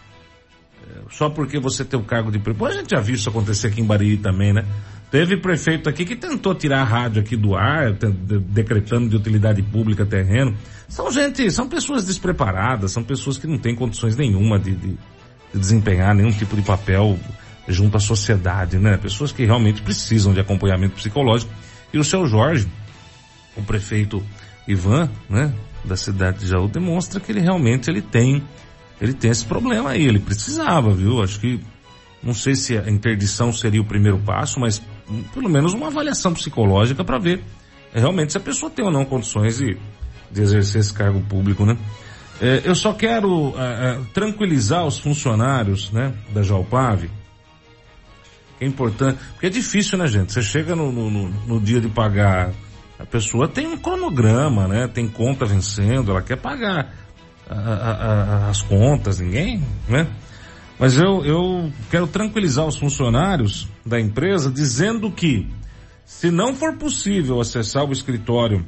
é, só porque você tem o cargo de prefeito. A gente já viu isso acontecer aqui em Bariri também, né? Teve prefeito aqui que tentou tirar a rádio aqui do ar, decretando de utilidade pública terreno. São gente, são pessoas despreparadas, são pessoas que não têm condições nenhuma de, de, de desempenhar nenhum tipo de papel junto à sociedade, né? Pessoas que realmente precisam de acompanhamento psicológico. E o seu Jorge, o prefeito Ivan, né, da cidade de Jaú, demonstra que ele realmente ele tem, ele tem esse problema aí. Ele precisava, viu? Acho que, não sei se a interdição seria o primeiro passo, mas pelo menos uma avaliação psicológica para ver realmente se a pessoa tem ou não condições de, de exercer esse cargo público, né? É, eu só quero é, é, tranquilizar os funcionários, né, da Jalpave. É importante, porque é difícil, né, gente? Você chega no, no, no, no dia de pagar, a pessoa tem um cronograma, né? Tem conta vencendo, ela quer pagar a, a, a, as contas, ninguém, né? Mas eu, eu quero tranquilizar os funcionários da empresa dizendo que se não for possível acessar o escritório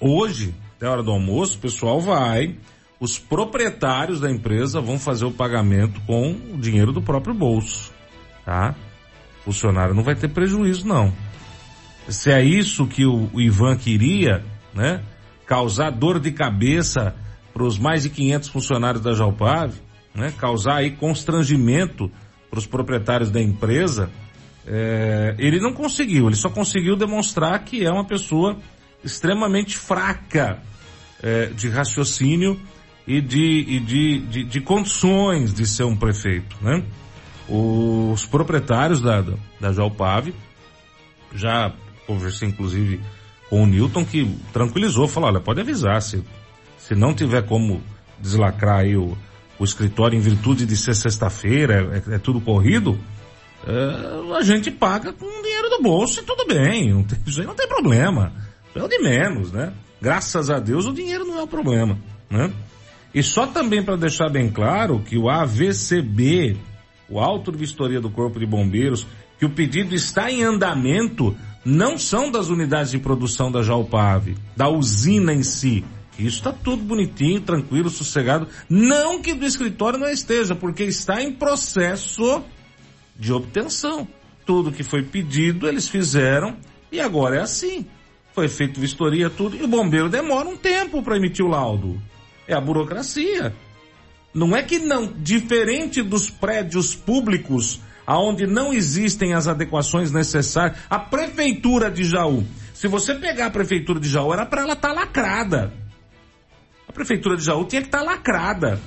hoje, até a hora do almoço, o pessoal vai, os proprietários da empresa vão fazer o pagamento com o dinheiro do próprio bolso, tá? O funcionário não vai ter prejuízo não. Se é isso que o, o Ivan queria, né? Causar dor de cabeça para os mais de 500 funcionários da Jalpave, né? Causar aí constrangimento para os proprietários da empresa, é, ele não conseguiu, ele só conseguiu demonstrar que é uma pessoa extremamente fraca é, de raciocínio e, de, e de, de, de, condições de ser um prefeito, né? Os proprietários da, da, Jalpave, já conversei inclusive com o Newton que tranquilizou, falou, olha, pode avisar, se, se não tiver como deslacrar aí o, o escritório em virtude de ser sexta-feira, é, é, tudo corrido, é, a gente paga com dinheiro do bolso e tudo bem, não tem, isso aí não tem problema. É o de menos, né? Graças a Deus o dinheiro não é o problema, né? E só também para deixar bem claro que o AVCB, o Auto de Vistoria do Corpo de Bombeiros, que o pedido está em andamento, não são das unidades de produção da Jalpave, da usina em si. Isso está tudo bonitinho, tranquilo, sossegado. Não que do escritório não esteja, porque está em processo de obtenção. Tudo que foi pedido eles fizeram e agora é assim foi feito vistoria, tudo, e o bombeiro demora um tempo para emitir o laudo. É a burocracia. Não é que não, diferente dos prédios públicos, aonde não existem as adequações necessárias, a prefeitura de Jaú, se você pegar a prefeitura de Jaú, era para ela estar tá lacrada. A prefeitura de Jaú tinha que estar tá lacrada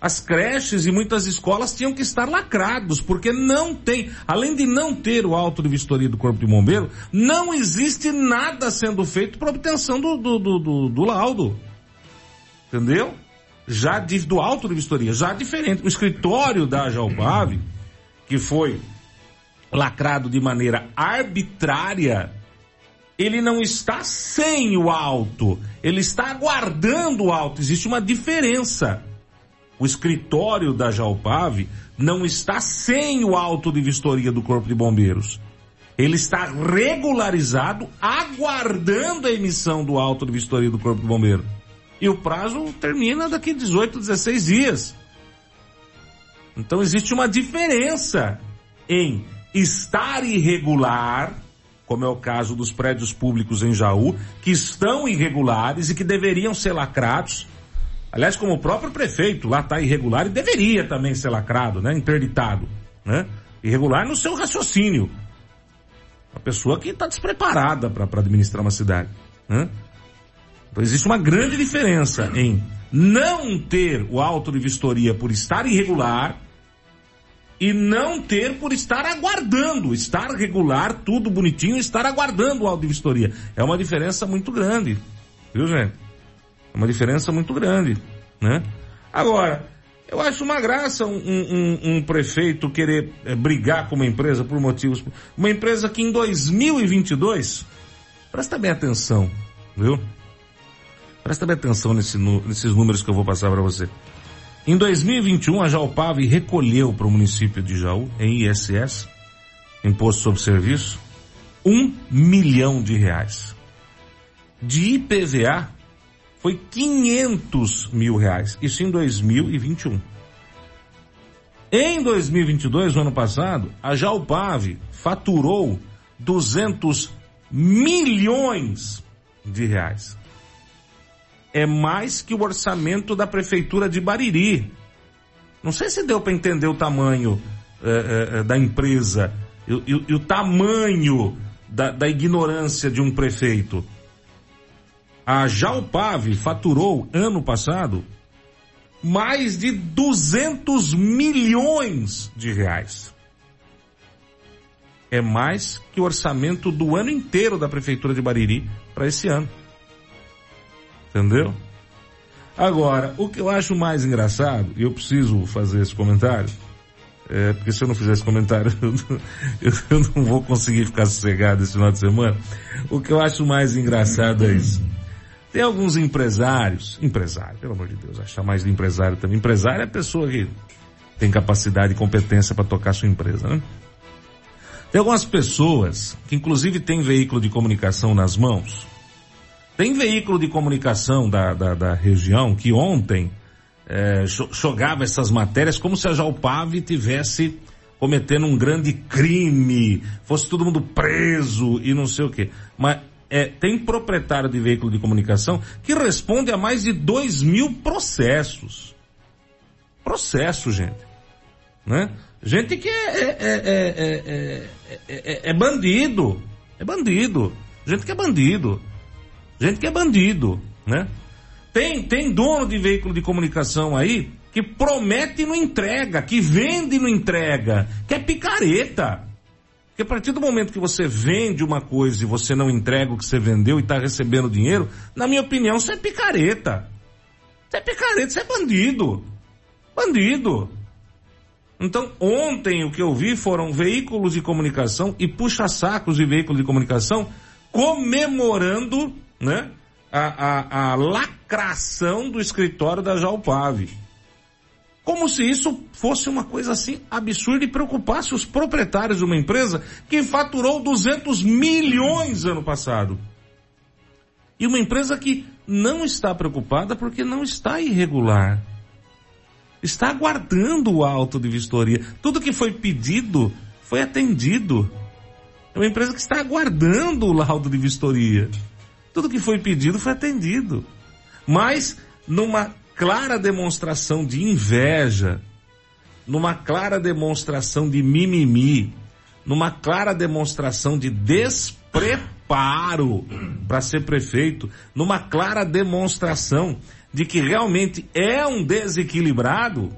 as creches e muitas escolas tinham que estar lacrados, porque não tem, além de não ter o auto de vistoria do Corpo de Bombeiro, não existe nada sendo feito para obtenção do, do, do, do, do laudo. Entendeu? Já do auto de vistoria, já diferente. O escritório da Jalbave, que foi lacrado de maneira arbitrária, ele não está sem o auto, ele está aguardando o auto. Existe uma diferença o escritório da Jalpave não está sem o auto de vistoria do Corpo de Bombeiros. Ele está regularizado, aguardando a emissão do auto de vistoria do Corpo de Bombeiro. E o prazo termina daqui 18, 16 dias. Então existe uma diferença em estar irregular, como é o caso dos prédios públicos em Jaú, que estão irregulares e que deveriam ser lacrados, Aliás, como o próprio prefeito lá está irregular e deveria também ser lacrado, né? Interditado, né? Irregular no seu raciocínio. Uma pessoa que está despreparada para administrar uma cidade, né? Então existe uma grande diferença em não ter o auto de vistoria por estar irregular e não ter por estar aguardando, estar regular, tudo bonitinho, estar aguardando o auto de vistoria. É uma diferença muito grande, viu gente? É uma diferença muito grande, né? Agora, eu acho uma graça um, um, um prefeito querer é, brigar com uma empresa por motivos... Uma empresa que em 2022... Presta bem atenção, viu? Presta bem atenção nesse, nesses números que eu vou passar para você. Em 2021, a Jalpave recolheu para o município de Jaú, em ISS, Imposto sobre Serviço, um milhão de reais. De IPVA, foi 500 mil reais. Isso em 2021. Em 2022, no ano passado, a Jalpave faturou 200 milhões de reais. É mais que o orçamento da prefeitura de Bariri. Não sei se deu para entender o tamanho é, é, da empresa e, e, e o tamanho da, da ignorância de um prefeito. A Jalpave faturou ano passado mais de 200 milhões de reais. É mais que o orçamento do ano inteiro da prefeitura de Bariri para esse ano. Entendeu? Agora, o que eu acho mais engraçado, e eu preciso fazer esse comentário, é, porque se eu não fizer esse comentário, [LAUGHS] eu não, eu não vou conseguir ficar sossegado esse final de semana. O que eu acho mais engraçado é isso. Tem alguns empresários, empresário, pelo amor de Deus, achar mais de empresário também. Empresário é a pessoa que tem capacidade e competência para tocar sua empresa, né? Tem algumas pessoas que inclusive têm veículo de comunicação nas mãos. Tem veículo de comunicação da, da, da região que ontem é, jogava essas matérias como se a Jalpave tivesse cometendo um grande crime, fosse todo mundo preso e não sei o quê. Mas é, tem proprietário de veículo de comunicação que responde a mais de dois mil processos. Processo, gente. Né? Gente que é, é, é, é, bandido. É bandido. Gente que é bandido. Gente que é bandido, né? Tem, tem dono de veículo de comunicação aí que promete e não entrega, que vende e não entrega, que é picareta. Porque a partir do momento que você vende uma coisa e você não entrega o que você vendeu e está recebendo dinheiro, na minha opinião, você é picareta. Você é picareta, você é bandido. Bandido. Então, ontem o que eu vi foram veículos de comunicação e puxa-sacos de veículos de comunicação comemorando, né? A, a, a lacração do escritório da Jalpave. Como se isso fosse uma coisa assim absurda e preocupasse os proprietários de uma empresa que faturou 200 milhões ano passado. E uma empresa que não está preocupada porque não está irregular está aguardando o auto de vistoria. Tudo que foi pedido foi atendido. É uma empresa que está aguardando o laudo de vistoria. Tudo que foi pedido foi atendido. Mas, numa clara demonstração de inveja, numa clara demonstração de mimimi, numa clara demonstração de despreparo para ser prefeito, numa clara demonstração de que realmente é um desequilibrado,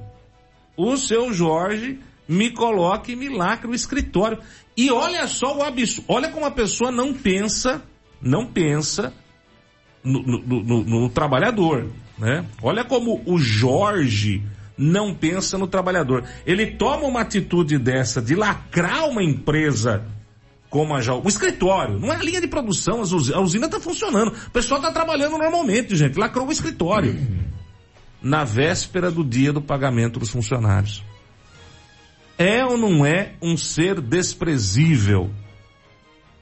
o seu Jorge me coloca e me o escritório. E olha só o absurdo, olha como a pessoa não pensa, não pensa no, no, no, no trabalhador, né? Olha como o Jorge não pensa no trabalhador. Ele toma uma atitude dessa de lacrar uma empresa como a o escritório, não é a linha de produção, a usina está funcionando. O pessoal está trabalhando normalmente, gente. Lacrou o escritório. Na véspera do dia do pagamento dos funcionários. É ou não é um ser desprezível?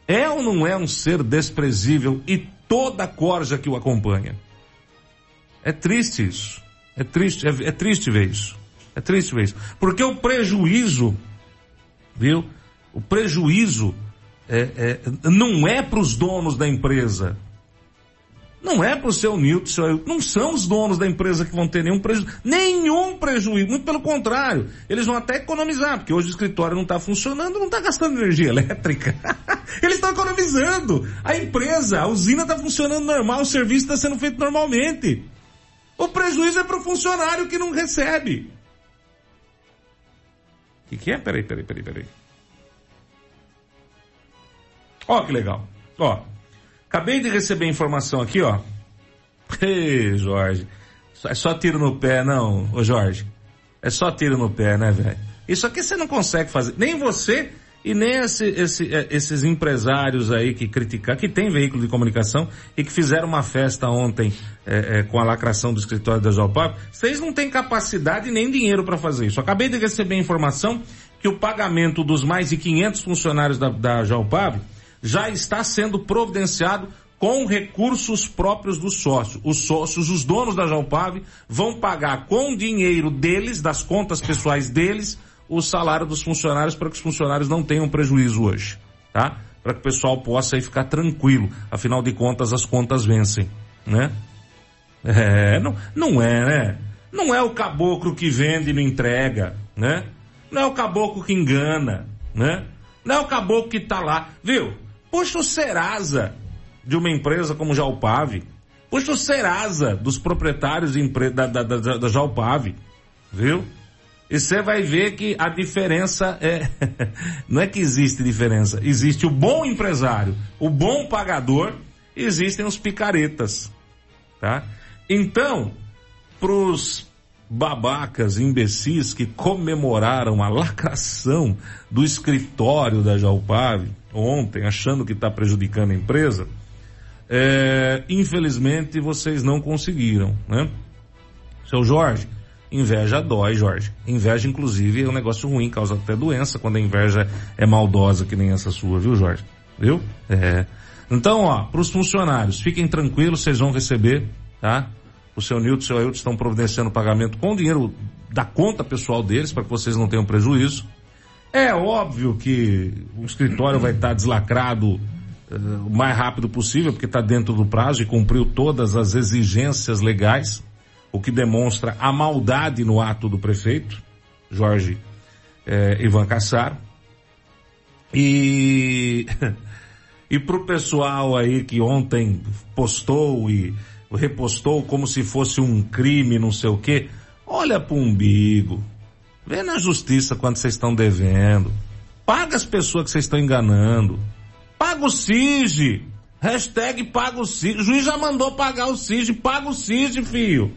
É ou não é um ser desprezível e toda a corja que o acompanha? É triste isso. É triste, é, é triste ver isso. É triste ver isso. Porque o prejuízo, viu? O prejuízo é, é, não é para os donos da empresa. Não é para o seu Nilton, seu, não são os donos da empresa que vão ter nenhum prejuízo, nenhum prejuízo, muito pelo contrário, eles vão até economizar, porque hoje o escritório não está funcionando, não está gastando energia elétrica. [LAUGHS] eles estão economizando. A empresa, a usina está funcionando normal, o serviço está sendo feito normalmente. O prejuízo é para o funcionário que não recebe. O que, que é? Peraí, peraí, peraí, peraí. Ó que legal. Ó, acabei de receber informação aqui, ó. Ei, Jorge. É só tiro no pé, não, ô Jorge. É só tiro no pé, né, velho? Isso aqui você não consegue fazer. Nem você e nem esse, esse, é, esses empresários aí que criticar, que tem veículo de comunicação e que fizeram uma festa ontem é, é, com a lacração do escritório da Jalpap, vocês não têm capacidade nem dinheiro para fazer isso. Acabei de receber informação que o pagamento dos mais de 500 funcionários da, da Jalpap já está sendo providenciado com recursos próprios dos sócios. Os sócios, os donos da Jalpave, vão pagar com dinheiro deles, das contas pessoais deles, o salário dos funcionários para que os funcionários não tenham prejuízo hoje, tá? Para que o pessoal possa aí ficar tranquilo. Afinal de contas, as contas vencem, né? É, não, não é, né? Não é o caboclo que vende e não entrega, né? Não é o caboclo que engana, né? Não é o caboclo que tá lá, viu? Puxa o Serasa de uma empresa como Jalpave. Puxa o Serasa dos proprietários da, da, da, da Jalpave. Viu? E você vai ver que a diferença é. [LAUGHS] Não é que existe diferença. Existe o bom empresário, o bom pagador, existem os picaretas. Tá? Então, pros babacas, imbecis que comemoraram a lacração do escritório da Jalpave ontem, achando que está prejudicando a empresa, é, infelizmente vocês não conseguiram, né? Seu Jorge, inveja dói, Jorge. Inveja, inclusive, é um negócio ruim, causa até doença quando a inveja é maldosa, que nem essa sua, viu, Jorge? Viu? É. Então, ó, para os funcionários, fiquem tranquilos, vocês vão receber, tá? O seu Nilton e o seu Ailton estão providenciando o pagamento com dinheiro da conta pessoal deles, para que vocês não tenham prejuízo. É óbvio que o escritório vai estar deslacrado uh, o mais rápido possível, porque está dentro do prazo e cumpriu todas as exigências legais, o que demonstra a maldade no ato do prefeito, Jorge eh, Ivan Cassaro. E, [LAUGHS] e pro pessoal aí que ontem postou e repostou como se fosse um crime, não sei o quê. Olha pro umbigo. Vê na justiça quanto vocês estão devendo. Paga as pessoas que vocês estão enganando. Paga o SIG. Hashtag paga o SIG. O juiz já mandou pagar o SIG. Paga o SIG, filho.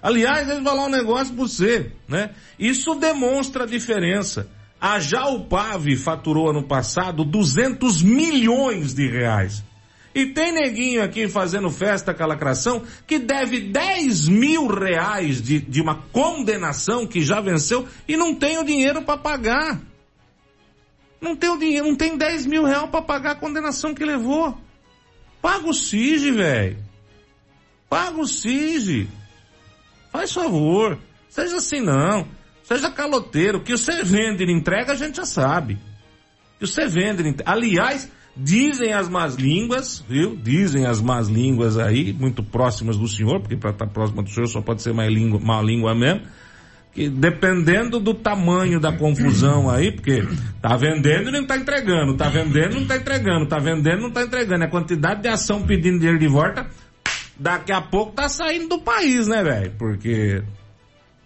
Aliás, eu falar um negócio pra você, né? Isso demonstra a diferença. A Jalpave faturou ano passado 200 milhões de reais. E tem neguinho aqui fazendo festa com a lacração que deve 10 mil reais de, de uma condenação que já venceu e não tem o dinheiro para pagar. Não tem o dinheiro, não tem 10 mil reais para pagar a condenação que levou. Paga o SIG, velho. Paga o SIG. Faz favor. Seja assim não. Seja caloteiro. Que você vende e entrega, a gente já sabe. Que você vende. Aliás, Dizem as más línguas, viu? Dizem as más línguas aí, muito próximas do senhor, porque para estar próxima do senhor só pode ser má língua, má língua mesmo. Que dependendo do tamanho da confusão aí, porque tá vendendo e não tá entregando, tá vendendo e não tá entregando, tá vendendo e não tá entregando. A quantidade de ação pedindo dinheiro de volta, daqui a pouco tá saindo do país, né, velho? Porque,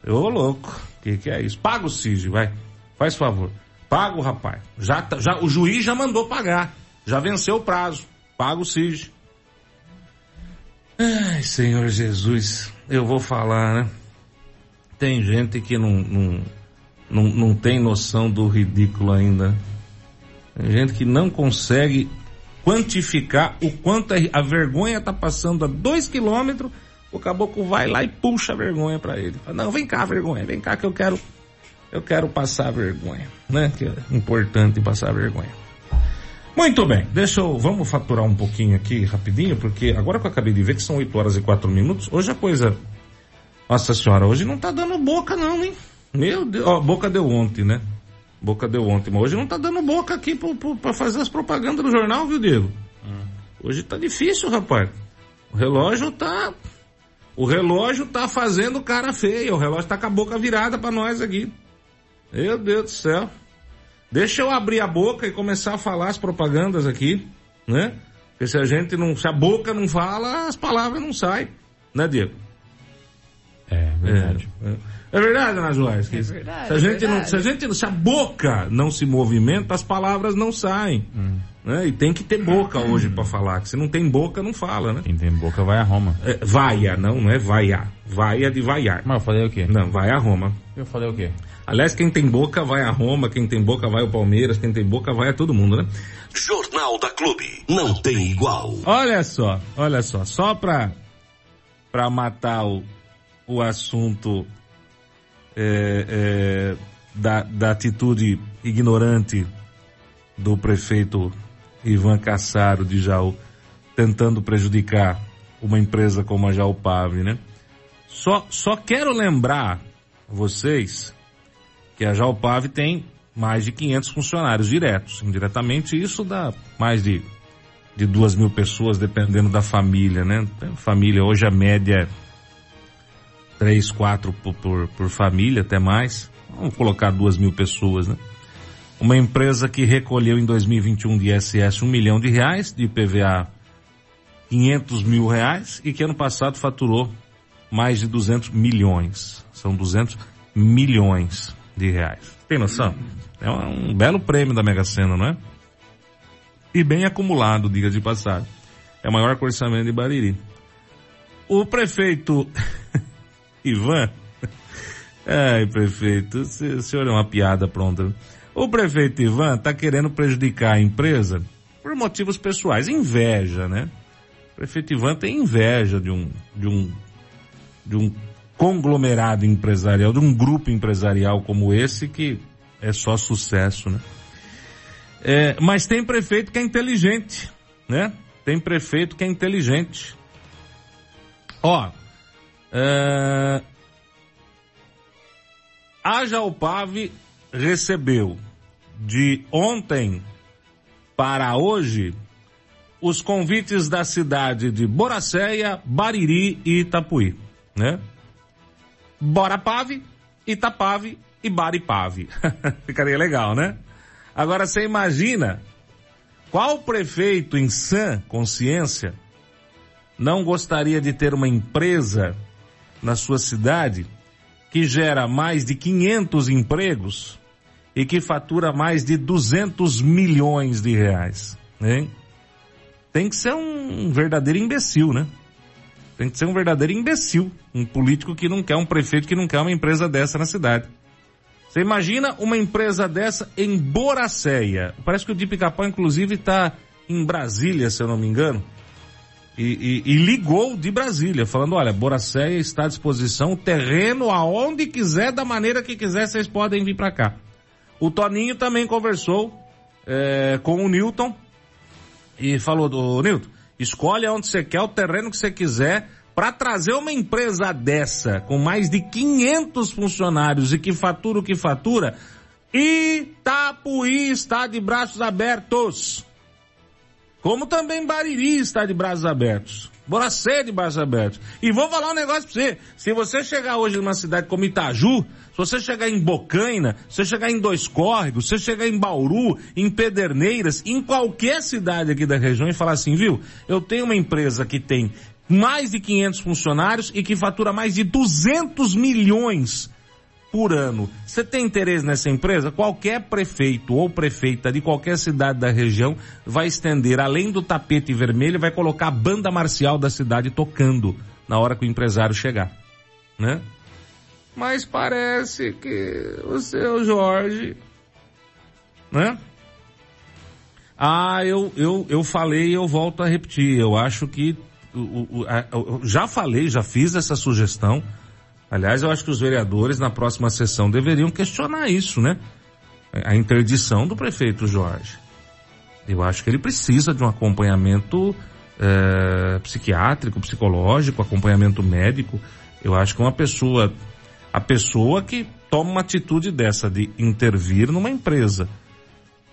ô louco, que que é isso? Paga o CIG, vai. Faz favor. Paga o rapaz. Já, tá, já, o juiz já mandou pagar. Já venceu o prazo. Paga o SIG. Ai, Senhor Jesus, eu vou falar, né? Tem gente que não, não, não, não tem noção do ridículo ainda. Tem gente que não consegue quantificar o quanto a vergonha tá passando a dois quilômetros, o caboclo vai lá e puxa a vergonha para ele. Fala, não, vem cá, vergonha, vem cá que eu quero, eu quero passar vergonha, né? Que é importante passar vergonha. Muito bem, deixa eu, vamos faturar um pouquinho aqui rapidinho, porque agora que eu acabei de ver que são 8 horas e 4 minutos, hoje a coisa, nossa senhora, hoje não tá dando boca não, hein? Meu Deus, ó, boca deu ontem, né? Boca deu ontem, mas hoje não tá dando boca aqui para fazer as propagandas do jornal, viu, Diego? Hum. Hoje tá difícil, rapaz. O relógio tá, o relógio tá fazendo cara feia, o relógio tá com a boca virada para nós aqui. Meu Deus do céu. Deixa eu abrir a boca e começar a falar as propagandas aqui, né? Porque se a gente não, se a boca não fala, as palavras não saem, né, Diego? É, verdade. É, é. é verdade, Ana Joás. É verdade, se a gente é não, se a gente, se a boca não se movimenta, as palavras não saem. Hum. Né? E tem que ter boca hoje para falar, que se não tem boca, não fala, né? Quem tem boca vai a Roma. É, vaia, não, não é vaia. Vaia de vaiar. Mas eu falei o quê? Não, vai a Roma. Eu falei o quê? Aliás, quem tem boca vai a Roma, quem tem boca vai ao Palmeiras, quem tem boca vai a todo mundo, né? Jornal da Clube, não tem igual. Olha só, olha só, só pra, pra matar o, o assunto é, é, da, da atitude ignorante do prefeito Ivan Cassaro de Jaú, tentando prejudicar uma empresa como a Jaupave, né? Só, só quero lembrar vocês que a Jalpave tem mais de 500 funcionários diretos. Indiretamente, isso dá mais de, de duas mil pessoas, dependendo da família, né? Família, hoje a média é três, quatro por, por, por família, até mais. Vamos colocar duas mil pessoas, né? Uma empresa que recolheu em 2021 de ISS um milhão de reais, de PVA 500 mil reais e que ano passado faturou mais de 200 milhões. São 200 milhões de reais. Tem noção? É um, belo prêmio da Mega Sena, não é? E bem acumulado, diga de passagem. É o maior orçamento de Bariri. O prefeito [LAUGHS] Ivan. [LAUGHS] Ai, prefeito, o senhor é uma piada pronta. O prefeito Ivan está querendo prejudicar a empresa por motivos pessoais, inveja, né? O prefeito Ivan tem inveja de um, de um, de um conglomerado empresarial, de um grupo empresarial como esse que é só sucesso, né? É, mas tem prefeito que é inteligente, né? Tem prefeito que é inteligente. Ó, é, a Jalpave recebeu de ontem para hoje os convites da cidade de Boracéia, Bariri e Itapuí, né? Borapave, Itapave e Baripave. [LAUGHS] Ficaria legal, né? Agora você imagina qual prefeito em sã consciência não gostaria de ter uma empresa na sua cidade que gera mais de 500 empregos e que fatura mais de 200 milhões de reais, hein? Tem que ser um verdadeiro imbecil, né? Tem que ser um verdadeiro imbecil, um político que não quer, um prefeito que não quer uma empresa dessa na cidade. Você imagina uma empresa dessa em Boracéia. Parece que o de Pica-Pau, inclusive, está em Brasília, se eu não me engano. E, e, e, ligou de Brasília, falando, olha, Boracéia está à disposição, terreno aonde quiser, da maneira que quiser, vocês podem vir para cá. O Toninho também conversou é, com o Newton e falou, do Newton, escolhe onde você quer, o terreno que você quiser, para trazer uma empresa dessa, com mais de 500 funcionários e que fatura o que fatura, Itapuí está de braços abertos. Como também Bariri está de braços abertos. Boracé de braços abertos. E vou falar um negócio pra você. Se você chegar hoje numa cidade como Itaju, se você chegar em Bocaina, se você chegar em Dois Córregos, se você chegar em Bauru, em Pederneiras, em qualquer cidade aqui da região e falar assim, viu? Eu tenho uma empresa que tem mais de 500 funcionários e que fatura mais de 200 milhões por ano. Você tem interesse nessa empresa? Qualquer prefeito ou prefeita de qualquer cidade da região vai estender, além do tapete vermelho, vai colocar a banda marcial da cidade tocando na hora que o empresário chegar, né? Mas parece que o seu Jorge, né? Ah, eu, eu, eu falei e eu volto a repetir. Eu acho que, o, a, eu já falei, já fiz essa sugestão Aliás, eu acho que os vereadores na próxima sessão deveriam questionar isso, né? A interdição do prefeito Jorge. Eu acho que ele precisa de um acompanhamento é, psiquiátrico, psicológico, acompanhamento médico. Eu acho que uma pessoa, a pessoa que toma uma atitude dessa de intervir numa empresa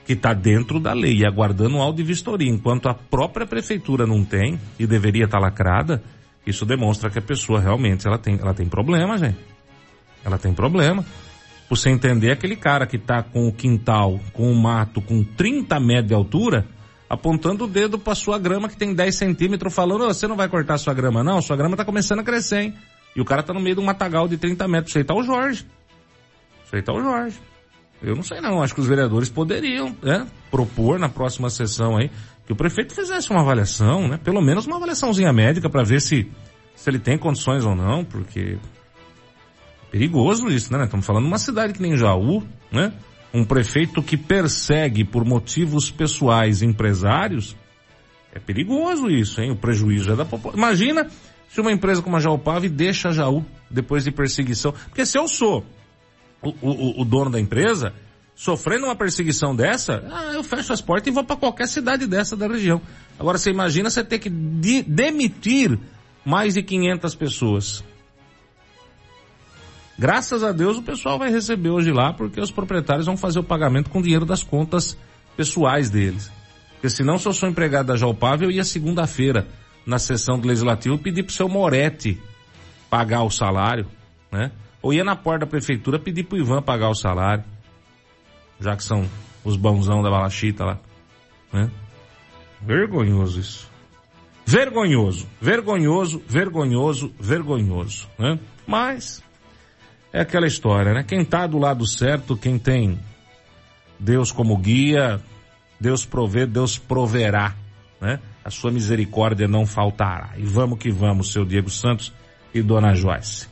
que está dentro da lei e aguardando um áudio de vistoria, enquanto a própria prefeitura não tem e deveria estar tá lacrada, isso demonstra que a pessoa realmente ela tem, ela tem problema, gente. Ela tem problema. Você entender aquele cara que tá com o quintal, com o mato, com 30 metros de altura, apontando o dedo para sua grama que tem 10 centímetros, falando, você não vai cortar sua grama, não, sua grama tá começando a crescer, hein? E o cara tá no meio de um matagal de 30 metros. Isso aí tá o Jorge. Isso aí tá o Jorge. Eu não sei não, acho que os vereadores poderiam, né, propor na próxima sessão aí que o prefeito fizesse uma avaliação, né? Pelo menos uma avaliaçãozinha médica para ver se, se ele tem condições ou não, porque é perigoso isso, né? Estamos falando de uma cidade que nem Jaú, né? Um prefeito que persegue por motivos pessoais empresários, é perigoso isso, hein? O prejuízo é da população. Imagina se uma empresa como a Jaupave deixa a Jaú depois de perseguição. Porque se eu sou o, o, o dono da empresa, sofrendo uma perseguição dessa, ah, eu fecho as portas e vou para qualquer cidade dessa da região. Agora você imagina você ter que de demitir mais de 500 pessoas. Graças a Deus o pessoal vai receber hoje lá porque os proprietários vão fazer o pagamento com dinheiro das contas pessoais deles. Porque senão se eu sou empregado da Jalpave eu ia segunda-feira na sessão do Legislativo pedir pro seu Moretti pagar o salário, né? Ou ia na porta da prefeitura pedir pro Ivan pagar o salário já que são os bonzão da balachita lá, né? Vergonhoso isso. Vergonhoso, vergonhoso, vergonhoso, vergonhoso, né? Mas é aquela história, né? Quem tá do lado certo, quem tem Deus como guia, Deus provê, Deus proverá, né? A sua misericórdia não faltará. E vamos que vamos, seu Diego Santos e Dona Joyce.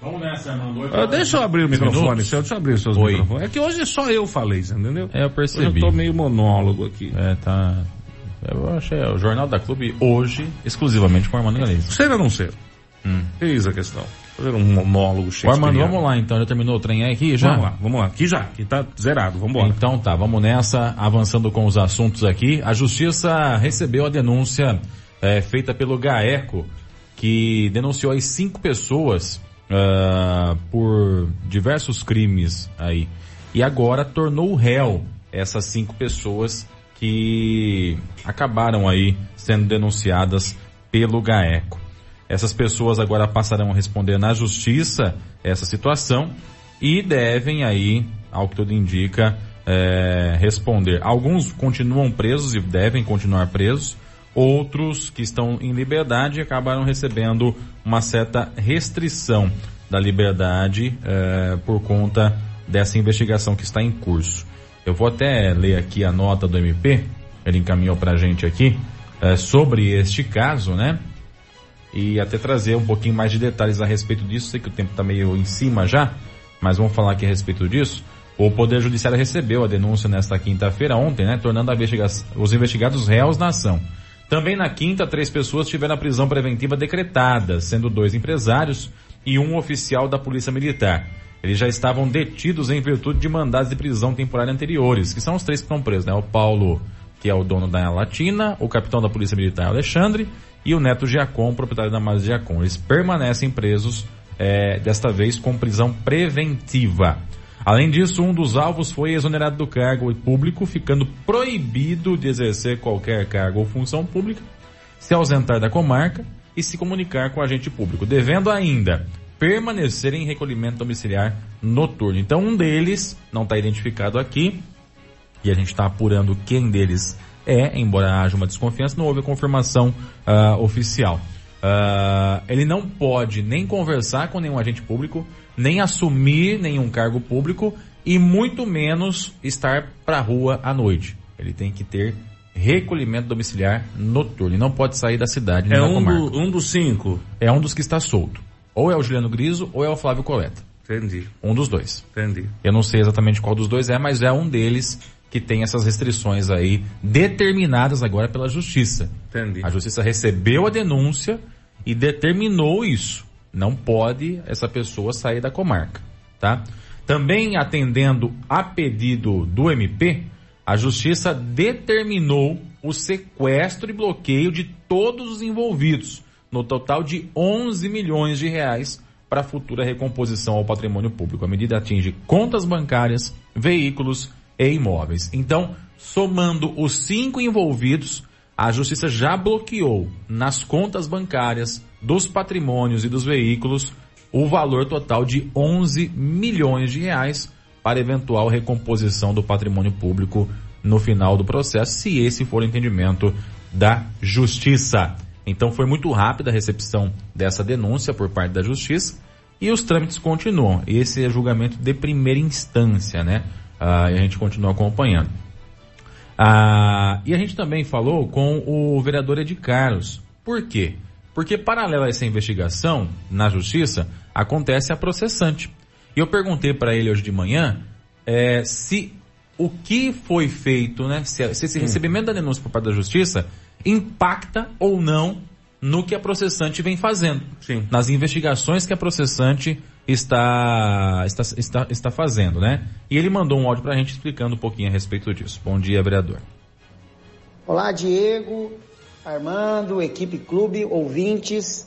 Vamos nessa, Armando. Ah, deixa eu abrir o microfone, seu, deixa eu abrir os seus Oi. microfones. É que hoje só eu falei, você entendeu? É, eu percebi. Hoje eu tô meio monólogo aqui. É, tá. Eu achei o Jornal da Clube hoje, exclusivamente com o Armando Galeza. Ser ou não ser? Hum. Eis a questão. Fazer um monólogo cheio Armando, vamos lá então. Já terminou o trem aqui? Já? Vamos lá, vamos lá. Aqui já, aqui tá zerado, vamos embora. Então tá, vamos nessa, avançando com os assuntos aqui. A justiça recebeu a denúncia eh, feita pelo GAECO, que denunciou aí cinco pessoas ah, por diversos crimes aí. E agora tornou réu essas cinco pessoas que acabaram aí sendo denunciadas pelo GAECO. Essas pessoas agora passarão a responder na justiça essa situação e devem aí, ao que tudo indica, eh, responder. Alguns continuam presos e devem continuar presos. Outros que estão em liberdade acabaram recebendo uma certa restrição da liberdade eh, por conta dessa investigação que está em curso. Eu vou até ler aqui a nota do MP, ele encaminhou para a gente aqui, eh, sobre este caso, né? e até trazer um pouquinho mais de detalhes a respeito disso. Sei que o tempo está meio em cima já, mas vamos falar aqui a respeito disso. O Poder Judiciário recebeu a denúncia nesta quinta-feira, ontem, né, tornando investiga os investigados réus na ação. Também na quinta, três pessoas tiveram a prisão preventiva decretada, sendo dois empresários e um oficial da Polícia Militar. Eles já estavam detidos em virtude de mandados de prisão temporária anteriores, que são os três que estão presos, né? O Paulo, que é o dono da Latina, o capitão da Polícia Militar Alexandre e o Neto Giacom, proprietário da Mas Giacom. Eles permanecem presos, eh, desta vez com prisão preventiva. Além disso, um dos alvos foi exonerado do cargo público, ficando proibido de exercer qualquer cargo ou função pública, se ausentar da comarca e se comunicar com o agente público, devendo ainda permanecer em recolhimento domiciliar noturno. Então, um deles não está identificado aqui, e a gente está apurando quem deles é, embora haja uma desconfiança, não houve a confirmação ah, oficial. Ah, ele não pode nem conversar com nenhum agente público, nem assumir nenhum cargo público e muito menos estar para a rua à noite. Ele tem que ter recolhimento domiciliar noturno. Ele não pode sair da cidade É um, do- um dos cinco. É um dos que está solto. Ou é o Juliano Griso ou é o Flávio Coleta. Entendi, Um dos dois. entendi. Eu não sei exatamente qual dos dois é, mas é um deles que tem essas restrições aí determinadas agora pela justiça. Entendi. A justiça recebeu a denúncia e determinou isso. Não pode essa pessoa sair da comarca, tá? Também atendendo a pedido do MP, a justiça determinou o sequestro e bloqueio de todos os envolvidos, no total de 11 milhões de reais para futura recomposição ao patrimônio público. A medida atinge contas bancárias, veículos e imóveis. Então, somando os cinco envolvidos, a justiça já bloqueou nas contas bancárias, dos patrimônios e dos veículos o valor total de 11 milhões de reais para eventual recomposição do patrimônio público no final do processo, se esse for o entendimento da justiça. Então foi muito rápida a recepção dessa denúncia por parte da justiça e os trâmites continuam. Esse é julgamento de primeira instância, né? Ah, e a gente continua acompanhando. Ah, e a gente também falou com o vereador Ed Carlos. Por quê? Porque paralelo a essa investigação na justiça acontece a processante. E eu perguntei para ele hoje de manhã eh, se o que foi feito, né? Se, se esse recebimento da denúncia por parte da justiça impacta ou não no que a processante vem fazendo. Sim. Nas investigações que a processante está, está, está, está fazendo, né? E ele mandou um áudio pra gente explicando um pouquinho a respeito disso. Bom dia, vereador. Olá, Diego, Armando, equipe clube, ouvintes.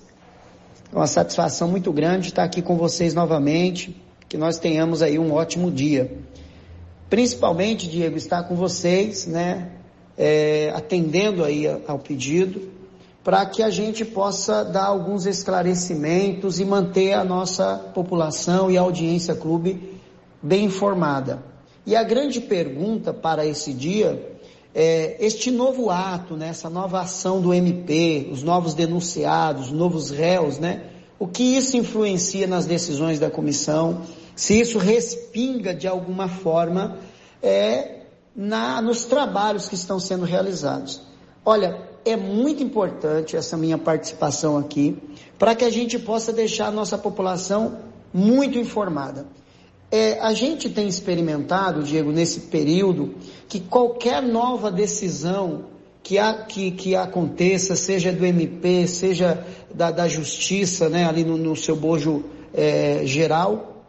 É uma satisfação muito grande estar aqui com vocês novamente. Que nós tenhamos aí um ótimo dia. Principalmente, Diego, estar com vocês, né? é, atendendo aí a- ao pedido, para que a gente possa dar alguns esclarecimentos e manter a nossa população e a audiência clube bem informada. E a grande pergunta para esse dia é este novo ato, né, essa nova ação do MP, os novos denunciados, os novos réus, né? O que isso influencia nas decisões da comissão? Se isso respinga de alguma forma é, na, nos trabalhos que estão sendo realizados. Olha, é muito importante essa minha participação aqui para que a gente possa deixar a nossa população muito informada. É, a gente tem experimentado, Diego, nesse período, que qualquer nova decisão que, a, que, que aconteça, seja do MP, seja da, da Justiça, né, ali no, no seu bojo é, geral,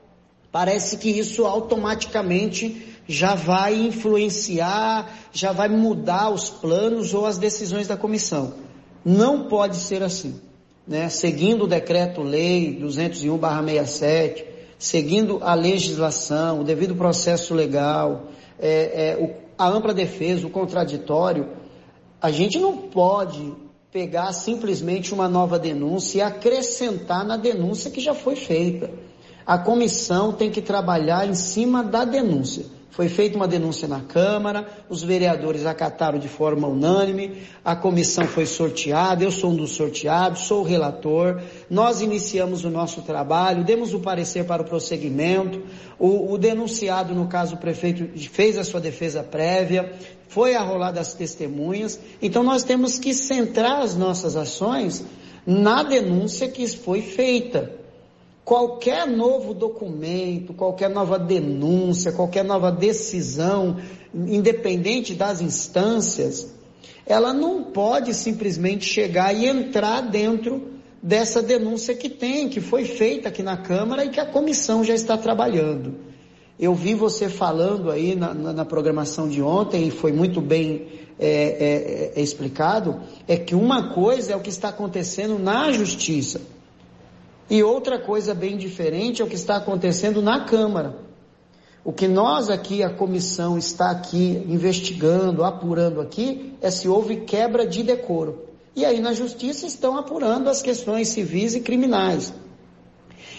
parece que isso automaticamente já vai influenciar, já vai mudar os planos ou as decisões da comissão. Não pode ser assim. Né? Seguindo o decreto-lei 201-67, seguindo a legislação, o devido processo legal, é, é, o, a ampla defesa, o contraditório, a gente não pode pegar simplesmente uma nova denúncia e acrescentar na denúncia que já foi feita. A comissão tem que trabalhar em cima da denúncia. Foi feita uma denúncia na Câmara, os vereadores acataram de forma unânime, a comissão foi sorteada, eu sou um dos sorteados, sou o relator, nós iniciamos o nosso trabalho, demos o parecer para o prosseguimento, o, o denunciado, no caso o prefeito, fez a sua defesa prévia, foi arrolada as testemunhas, então nós temos que centrar as nossas ações na denúncia que foi feita qualquer novo documento, qualquer nova denúncia, qualquer nova decisão, independente das instâncias, ela não pode simplesmente chegar e entrar dentro dessa denúncia que tem, que foi feita aqui na Câmara e que a comissão já está trabalhando. Eu vi você falando aí na, na, na programação de ontem, e foi muito bem é, é, é, explicado, é que uma coisa é o que está acontecendo na justiça. E outra coisa bem diferente é o que está acontecendo na Câmara. O que nós aqui, a comissão, está aqui investigando, apurando aqui, é se houve quebra de decoro. E aí na justiça estão apurando as questões civis e criminais.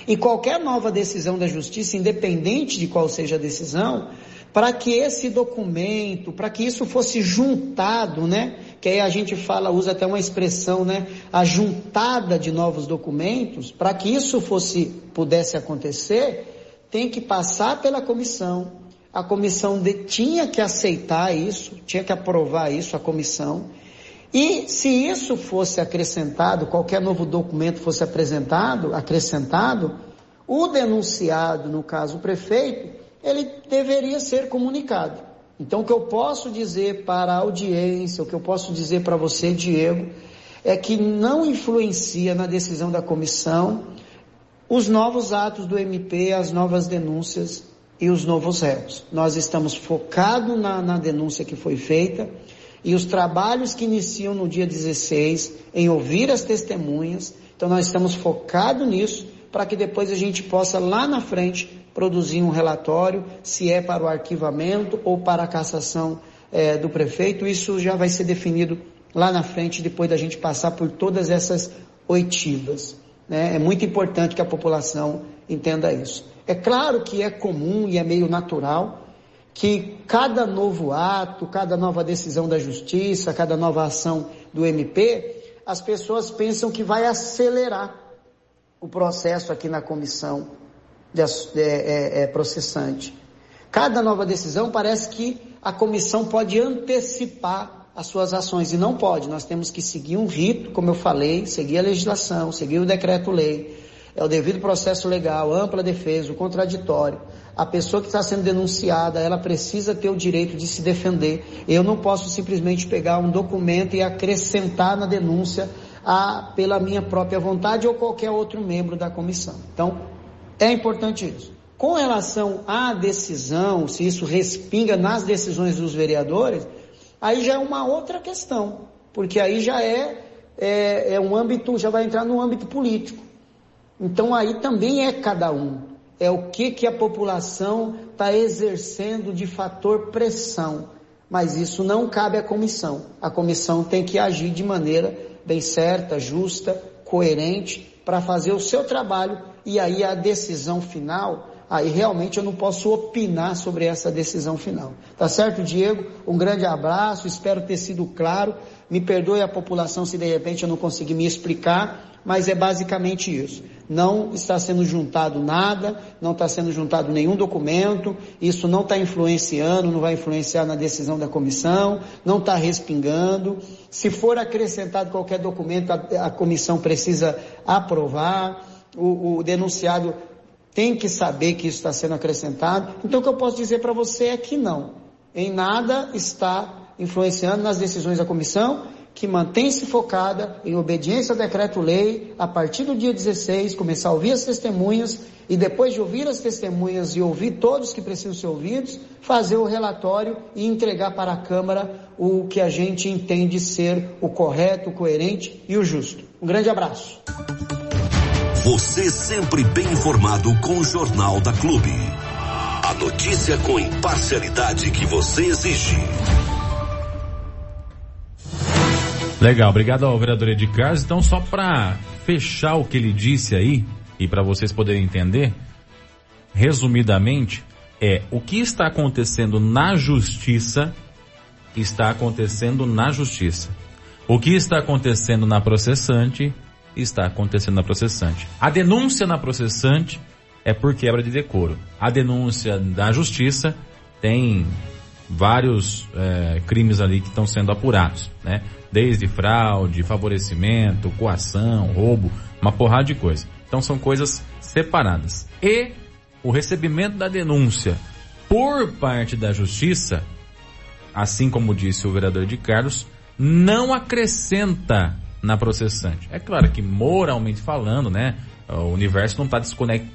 E qualquer nova decisão da justiça, independente de qual seja a decisão, para que esse documento, para que isso fosse juntado, né? Que aí a gente fala, usa até uma expressão, né? A juntada de novos documentos, para que isso fosse pudesse acontecer, tem que passar pela comissão. A comissão de, tinha que aceitar isso, tinha que aprovar isso a comissão. E se isso fosse acrescentado, qualquer novo documento fosse apresentado, acrescentado, o denunciado, no caso o prefeito, ele deveria ser comunicado. Então, o que eu posso dizer para a audiência, o que eu posso dizer para você, Diego, é que não influencia na decisão da comissão os novos atos do MP, as novas denúncias e os novos réus. Nós estamos focados na, na denúncia que foi feita e os trabalhos que iniciam no dia 16 em ouvir as testemunhas. Então, nós estamos focados nisso para que depois a gente possa lá na frente produzir um relatório, se é para o arquivamento ou para a cassação é, do prefeito. Isso já vai ser definido lá na frente, depois da gente passar por todas essas oitivas. Né? É muito importante que a população entenda isso. É claro que é comum e é meio natural que cada novo ato, cada nova decisão da justiça, cada nova ação do MP, as pessoas pensam que vai acelerar o processo aqui na comissão é, é, é, processante. Cada nova decisão parece que a comissão pode antecipar as suas ações e não pode. Nós temos que seguir um rito, como eu falei, seguir a legislação, seguir o decreto-lei, é o devido processo legal, ampla defesa, o contraditório. A pessoa que está sendo denunciada, ela precisa ter o direito de se defender. Eu não posso simplesmente pegar um documento e acrescentar na denúncia a, pela minha própria vontade ou qualquer outro membro da comissão. Então, é importante isso. Com relação à decisão, se isso respinga nas decisões dos vereadores, aí já é uma outra questão, porque aí já é, é, é um âmbito, já vai entrar no âmbito político. Então aí também é cada um. É o que, que a população está exercendo de fator pressão. Mas isso não cabe à comissão. A comissão tem que agir de maneira bem certa, justa, coerente, para fazer o seu trabalho e aí a decisão final, aí realmente eu não posso opinar sobre essa decisão final. Tá certo, Diego? Um grande abraço, espero ter sido claro. Me perdoe a população se de repente eu não conseguir me explicar, mas é basicamente isso. Não está sendo juntado nada, não está sendo juntado nenhum documento, isso não está influenciando, não vai influenciar na decisão da comissão, não está respingando. Se for acrescentado qualquer documento, a, a comissão precisa aprovar o, o denunciado tem que saber que isso está sendo acrescentado. Então o que eu posso dizer para você é que não. Em nada está influenciando nas decisões da comissão, que mantém-se focada em obediência ao decreto-lei, a partir do dia 16, começar a ouvir as testemunhas e depois de ouvir as testemunhas e ouvir todos que precisam ser ouvidos, fazer o relatório e entregar para a Câmara o que a gente entende ser o correto, o coerente e o justo. Um grande abraço. Você sempre bem informado com o Jornal da Clube. A notícia com imparcialidade que você exige. Legal, obrigado ao vereador Ed Carlos. Então, só para fechar o que ele disse aí, e para vocês poderem entender, resumidamente, é o que está acontecendo na justiça está acontecendo na justiça. O que está acontecendo na processante está acontecendo na processante. A denúncia na processante é por quebra de decoro. A denúncia da justiça tem vários é, crimes ali que estão sendo apurados, né? Desde fraude, favorecimento, coação, roubo, uma porrada de coisa. Então são coisas separadas. E o recebimento da denúncia por parte da justiça, assim como disse o vereador de Carlos, não acrescenta na processante. É claro que moralmente falando, né, o universo não está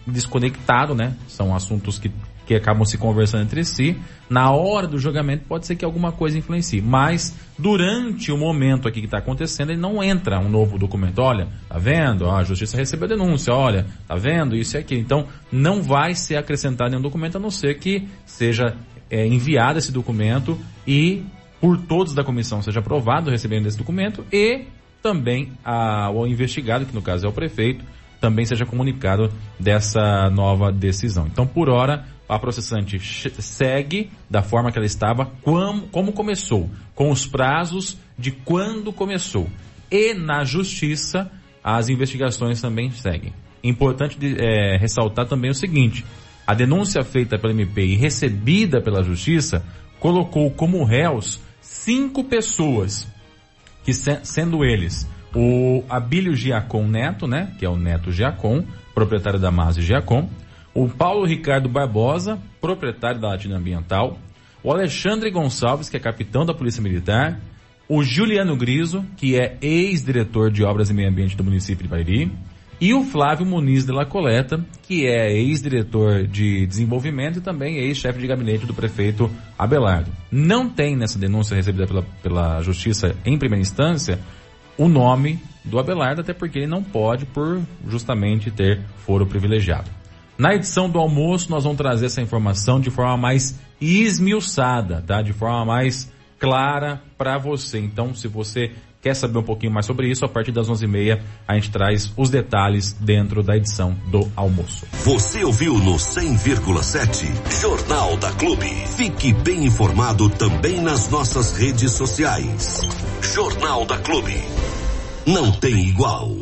desconectado, né? São assuntos que, que acabam se conversando entre si. Na hora do julgamento pode ser que alguma coisa influencie, mas durante o momento aqui que está acontecendo, ele não entra um novo documento. Olha, tá vendo? a justiça recebeu a denúncia. Olha, tá vendo? Isso e aquilo. Então, não vai ser acrescentado nenhum documento a não ser que seja é, enviado esse documento e por todos da comissão seja aprovado recebendo esse documento e também ao investigado, que no caso é o prefeito, também seja comunicado dessa nova decisão. Então, por hora, a processante segue da forma que ela estava, como, como começou, com os prazos de quando começou. E na justiça, as investigações também seguem. Importante de, é, ressaltar também o seguinte: a denúncia feita pela MP e recebida pela justiça colocou como réus cinco pessoas, que se, sendo eles o Abílio Giacom Neto, né, que é o Neto Giacom, proprietário da Mase Giacom, o Paulo Ricardo Barbosa, proprietário da Latina Ambiental, o Alexandre Gonçalves, que é capitão da Polícia Militar, o Juliano Griso, que é ex-diretor de Obras e Meio Ambiente do município de Bairi, e o Flávio Muniz de la Coleta, que é ex-diretor de desenvolvimento e também ex-chefe de gabinete do prefeito Abelardo. Não tem nessa denúncia recebida pela, pela Justiça em primeira instância o nome do Abelardo, até porque ele não pode por justamente ter foro privilegiado. Na edição do almoço, nós vamos trazer essa informação de forma mais esmiuçada, tá? De forma mais clara para você. Então, se você quer saber um pouquinho mais sobre isso, a partir das 11h30 a gente traz os detalhes dentro da edição do almoço. Você ouviu no 100,7 Jornal da Clube. Fique bem informado também nas nossas redes sociais. Jornal da Clube. Não tem igual.